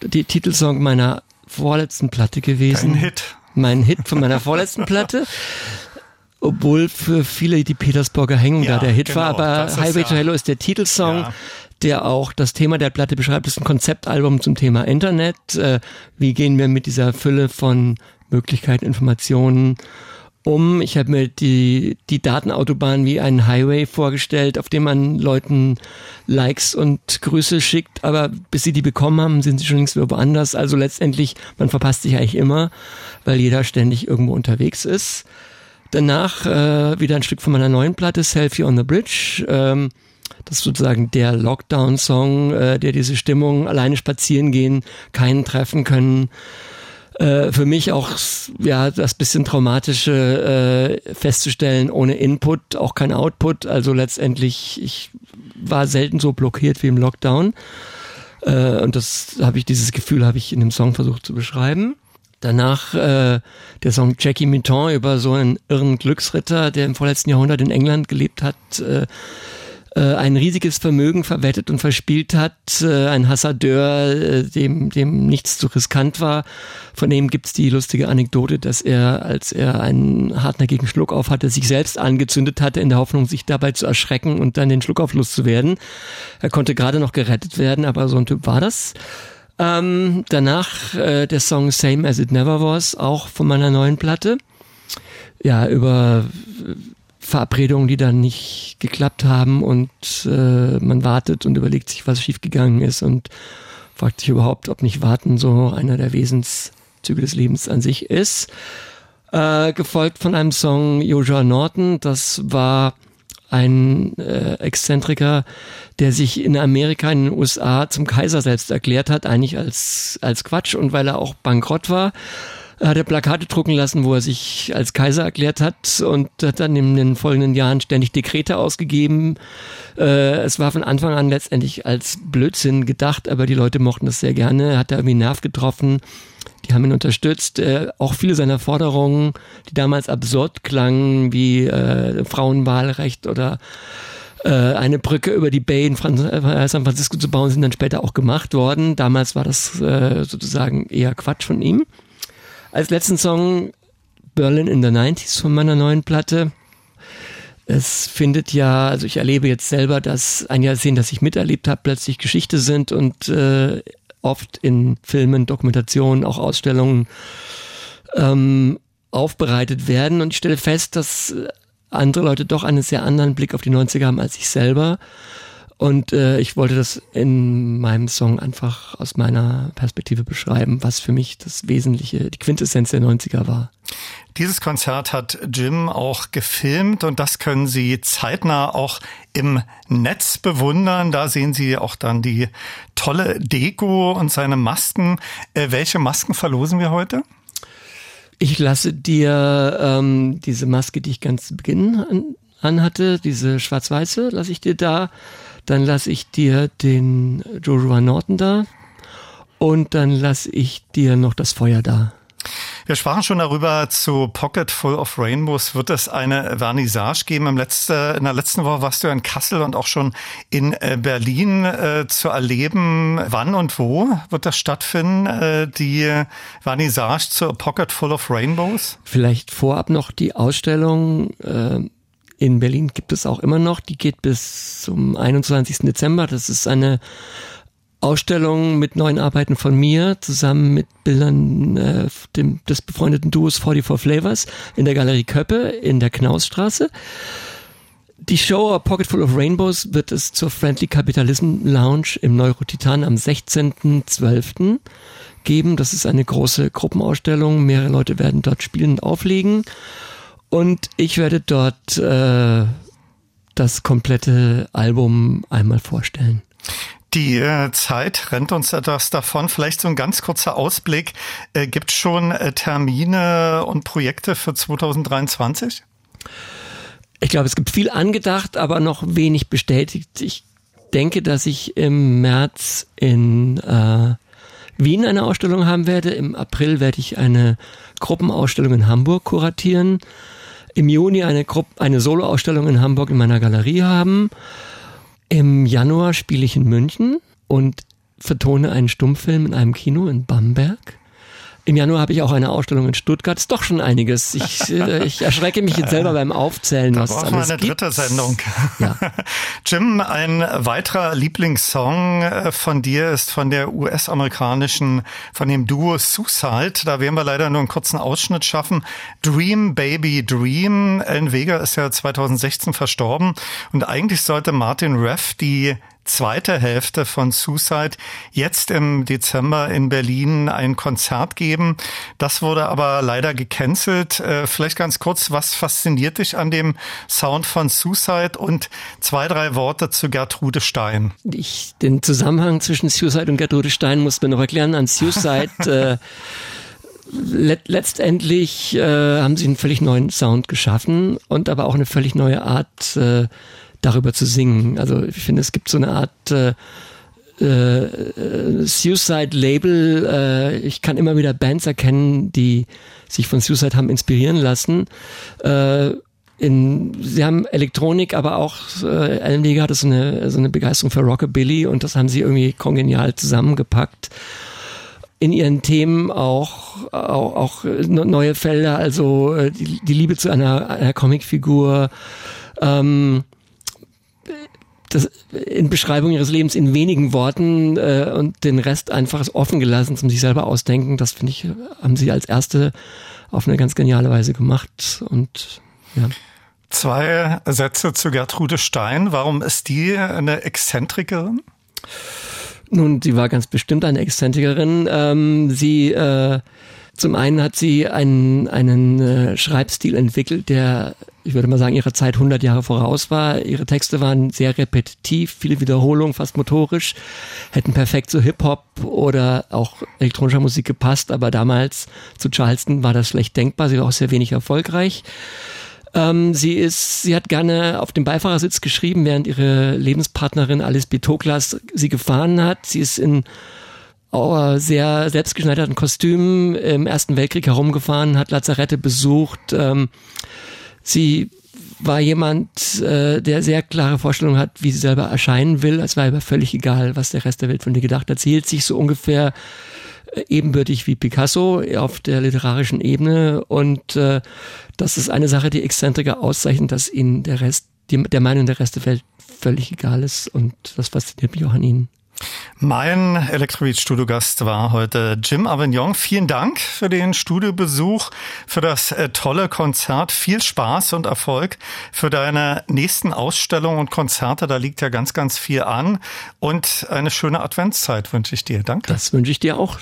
die Titelsong meiner vorletzten Platte gewesen. Ein Hit. Mein Hit von meiner vorletzten [laughs] Platte. Obwohl für viele die Petersburger Hängung Ja, da der Hit genau, war, aber Highway ja- to Hello ist der Titelsong, Ja. der auch das Thema der Platte beschreibt. Das ist ein Konzeptalbum zum Thema Internet. Äh, Wie gehen wir mit dieser Fülle von Möglichkeiten, Informationen um? Ich habe mir die, die Datenautobahn wie einen Highway vorgestellt, auf dem man Leuten Likes und Grüße schickt, aber bis sie die bekommen haben, sind sie schon längst wieder woanders. Also letztendlich, man verpasst sich eigentlich immer, weil jeder ständig irgendwo unterwegs ist. Danach äh, wieder ein Stück von meiner neuen Platte, Selfie on the Bridge. Ähm, das ist sozusagen der Lockdown-Song, äh, der diese Stimmung, alleine spazieren gehen, keinen treffen können. Äh, für mich auch ja das bisschen traumatische äh, festzustellen, ohne Input, auch kein Output. Also letztendlich, ich war selten so blockiert wie im Lockdown. Äh, und das habe ich, dieses Gefühl habe ich in dem Song versucht zu beschreiben. Danach äh, der Song Jackie Mitton über so einen irren Glücksritter, der im vorletzten Jahrhundert in England gelebt hat, äh, äh, ein riesiges Vermögen verwettet und verspielt hat, äh, ein Hassadeur, äh, dem, dem nichts zu riskant war. Von dem gibt's die lustige Anekdote, dass er, als er einen hartnäckigen Schluck auf hatte, sich selbst angezündet hatte, in der Hoffnung, sich dabei zu erschrecken und dann den Schluck auf loszuwerden. Er konnte gerade noch gerettet werden, aber so ein Typ war das. Ähm, danach äh, der Song Same as It Never Was, auch von meiner neuen Platte. Ja, über Verabredungen, die dann nicht geklappt haben und äh, man wartet und überlegt sich, was schiefgegangen ist und fragt sich überhaupt, ob nicht Warten so einer der Wesenszüge des Lebens an sich ist. Äh, gefolgt von einem Song Joshua Norton, das war ein äh, Exzentriker, der sich in Amerika, in den USA zum Kaiser selbst erklärt hat, eigentlich als, als Quatsch und weil er auch bankrott war, hat er Plakate drucken lassen, wo er sich als Kaiser erklärt hat und hat dann in den folgenden Jahren ständig Dekrete ausgegeben. Äh, es war von Anfang an letztendlich als Blödsinn gedacht, aber die Leute mochten das sehr gerne, hat er irgendwie Nerv getroffen. Die haben ihn unterstützt. Äh, auch viele seiner Forderungen, die damals absurd klangen, wie äh, Frauenwahlrecht oder äh, eine Brücke über die Bay in äh, San Francisco zu bauen, sind dann später auch gemacht worden. Damals war das äh, sozusagen eher Quatsch von ihm. Als letzten Song Berlin in the 90s von meiner neuen Platte. Es findet ja, also ich erlebe jetzt selber, dass ein Jahrzehnt, das ich miterlebt habe, plötzlich Geschichte sind und äh, oft in Filmen, Dokumentationen, auch Ausstellungen ähm, aufbereitet werden. Und ich stelle fest, dass andere Leute doch einen sehr anderen Blick auf die 90er haben als ich selber. Und äh, ich wollte das in meinem Song einfach aus meiner Perspektive beschreiben, was für mich das Wesentliche, die Quintessenz der 90er war. Dieses Konzert hat Jim auch gefilmt und das können Sie zeitnah auch im Netz bewundern. Da sehen Sie auch dann die tolle Deko und seine Masken. Äh, welche Masken verlosen wir heute? Ich lasse dir ähm, diese Maske, die ich ganz zu Beginn an, anhatte, diese schwarz-weiße, lasse ich dir da. Dann lasse ich dir den Joshua Norton da. Und dann lasse ich dir noch das Feuer da. Wir sprachen schon darüber, zu Pocket Full of Rainbows wird es eine Vernissage geben. Im letzte, in der letzten Woche warst du in Kassel und auch schon in äh, Berlin äh, zu erleben. Wann und wo wird das stattfinden, äh, die Vernissage zu Pocket Full of Rainbows? Vielleicht vorab noch die Ausstellung. Äh in Berlin gibt es auch immer noch. Die geht bis zum 21. Dezember. Das ist eine Ausstellung mit neuen Arbeiten von mir zusammen mit Bildern äh, dem, des befreundeten Duos 44 Flavors in der Galerie Köppe in der Knausstraße. Die Show A Pocket Full of Rainbows wird es zur Friendly Capitalism Lounge im Neurotitan am 16.12. geben. Das ist eine große Gruppenausstellung. Mehrere Leute werden dort spielen und auflegen. Und ich werde dort äh, das komplette Album einmal vorstellen. Die äh, Zeit rennt uns etwas davon. Vielleicht so ein ganz kurzer Ausblick. Äh, Gibt es schon äh, Termine und Projekte für 2023? Ich glaube, es gibt viel angedacht, aber noch wenig bestätigt. Ich denke, dass ich im März in äh, Wien eine Ausstellung haben werde. Im April werde ich eine Gruppenausstellung in Hamburg kuratieren. Im Juni eine, eine Soloausstellung in Hamburg in meiner Galerie haben. Im Januar spiele ich in München und vertone einen Stummfilm in einem Kino in Bamberg. Im Januar habe ich auch eine Ausstellung in Stuttgart. Ist doch schon einiges. Ich, äh, ich erschrecke mich jetzt selber beim Aufzählen, da was es alles eine gibt. dritte Sendung. Ja. [laughs] Jim, ein weiterer Lieblingssong äh, von dir ist von der US-amerikanischen, von dem Duo Suicide. Da werden wir leider nur einen kurzen Ausschnitt schaffen. Dream Baby Dream. Ellen Vega ist ja 2016 verstorben und eigentlich sollte Martin Reff die zweite Hälfte von Suicide jetzt im Dezember in Berlin ein Konzert geben. Das wurde aber leider gecancelt. Äh, vielleicht ganz kurz, was fasziniert dich an dem Sound von Suicide und zwei, drei Worte zu Gertrude Stein? Ich, den Zusammenhang zwischen Suicide und Gertrude Stein muss man noch erklären. An Suicide [laughs] äh, let, letztendlich äh, haben sie einen völlig neuen Sound geschaffen und aber auch eine völlig neue Art äh, darüber zu singen. Also ich finde, es gibt so eine Art äh, äh, Suicide-Label. Äh, ich kann immer wieder Bands erkennen, die sich von Suicide haben inspirieren lassen. Äh, in, sie haben Elektronik, aber auch äh, Alan Vega hatte so eine, so eine Begeisterung für Rockabilly und das haben sie irgendwie kongenial zusammengepackt. In ihren Themen auch, auch, auch neue Felder, also äh, die, die Liebe zu einer, einer Comicfigur, ähm, das in Beschreibung ihres Lebens in wenigen Worten äh, und den Rest einfach offen gelassen zum sich selber ausdenken. Das finde ich, haben sie als erste auf eine ganz geniale Weise gemacht und ja. Zwei Sätze zu Gertrude Stein. Warum ist die eine Exzentrikerin? Nun, sie war ganz bestimmt eine Exzentrikerin. Ähm, sie äh, zum einen hat sie einen, einen äh, Schreibstil entwickelt, der, ich würde mal sagen, ihrer Zeit 100 Jahre voraus war. Ihre Texte waren sehr repetitiv, viele Wiederholungen, fast motorisch, hätten perfekt zu Hip-Hop oder auch elektronischer Musik gepasst, aber damals zu Charleston war das schlecht denkbar. Sie war auch sehr wenig erfolgreich. Ähm, sie ist, sie hat gerne auf dem Beifahrersitz geschrieben, während ihre Lebenspartnerin Alice Bitoklas sie gefahren hat. Sie ist in sehr selbstgeschneiderten Kostümen im Ersten Weltkrieg herumgefahren, hat Lazarette besucht. Ähm, sie war jemand, äh, der sehr klare Vorstellungen hat, wie sie selber erscheinen will. Es war aber völlig egal, was der Rest der Welt von ihr gedacht hat. Sie hielt sich so ungefähr äh, ebenbürtig wie Picasso auf der literarischen Ebene und äh, das ist eine Sache, die Exzentriker auszeichnet, dass ihnen der Rest, die, der Meinung der Rest der Welt völlig egal ist und das fasziniert mich auch an ihnen. Mein Electrobeat-Studiogast war heute Jim Avignon. Vielen Dank für den Studiobesuch, für das äh, tolle Konzert. Viel Spaß und Erfolg für deine nächsten Ausstellungen und Konzerte. Da liegt ja ganz, ganz viel an. Und eine schöne Adventszeit wünsche ich dir. Danke. Das wünsche ich dir auch.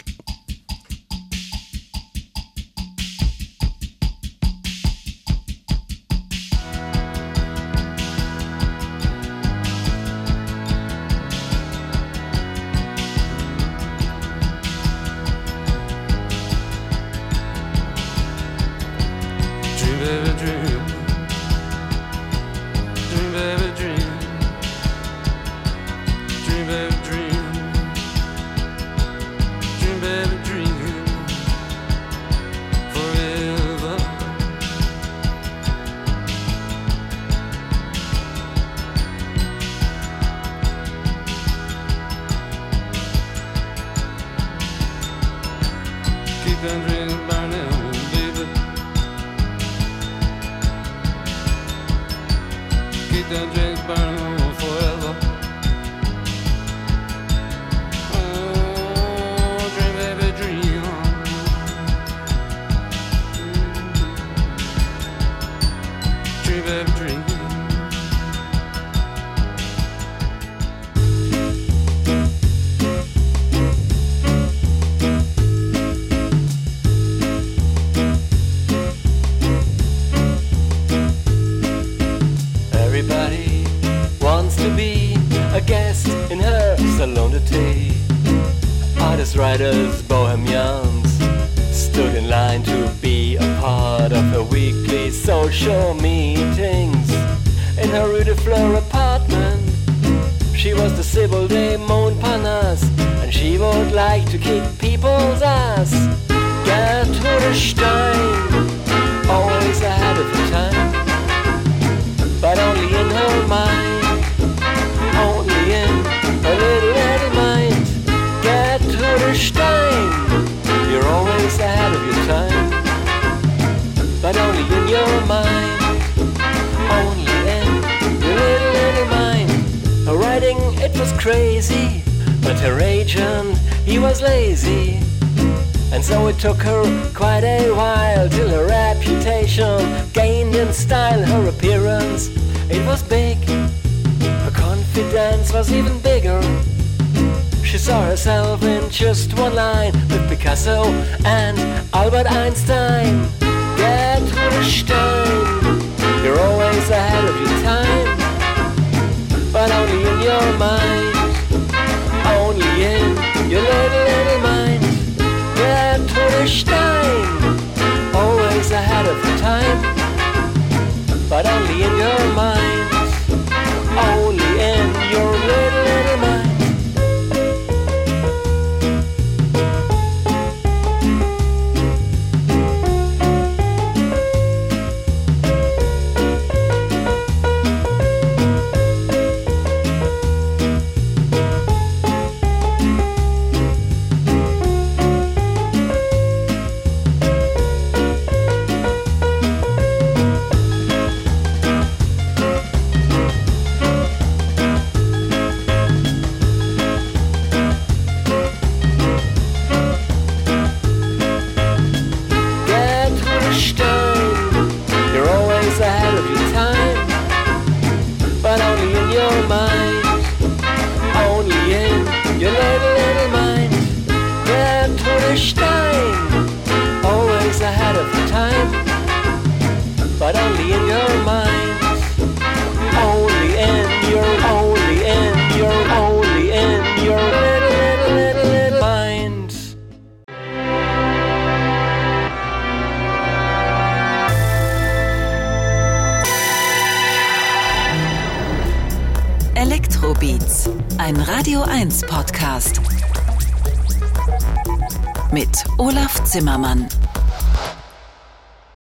Podcast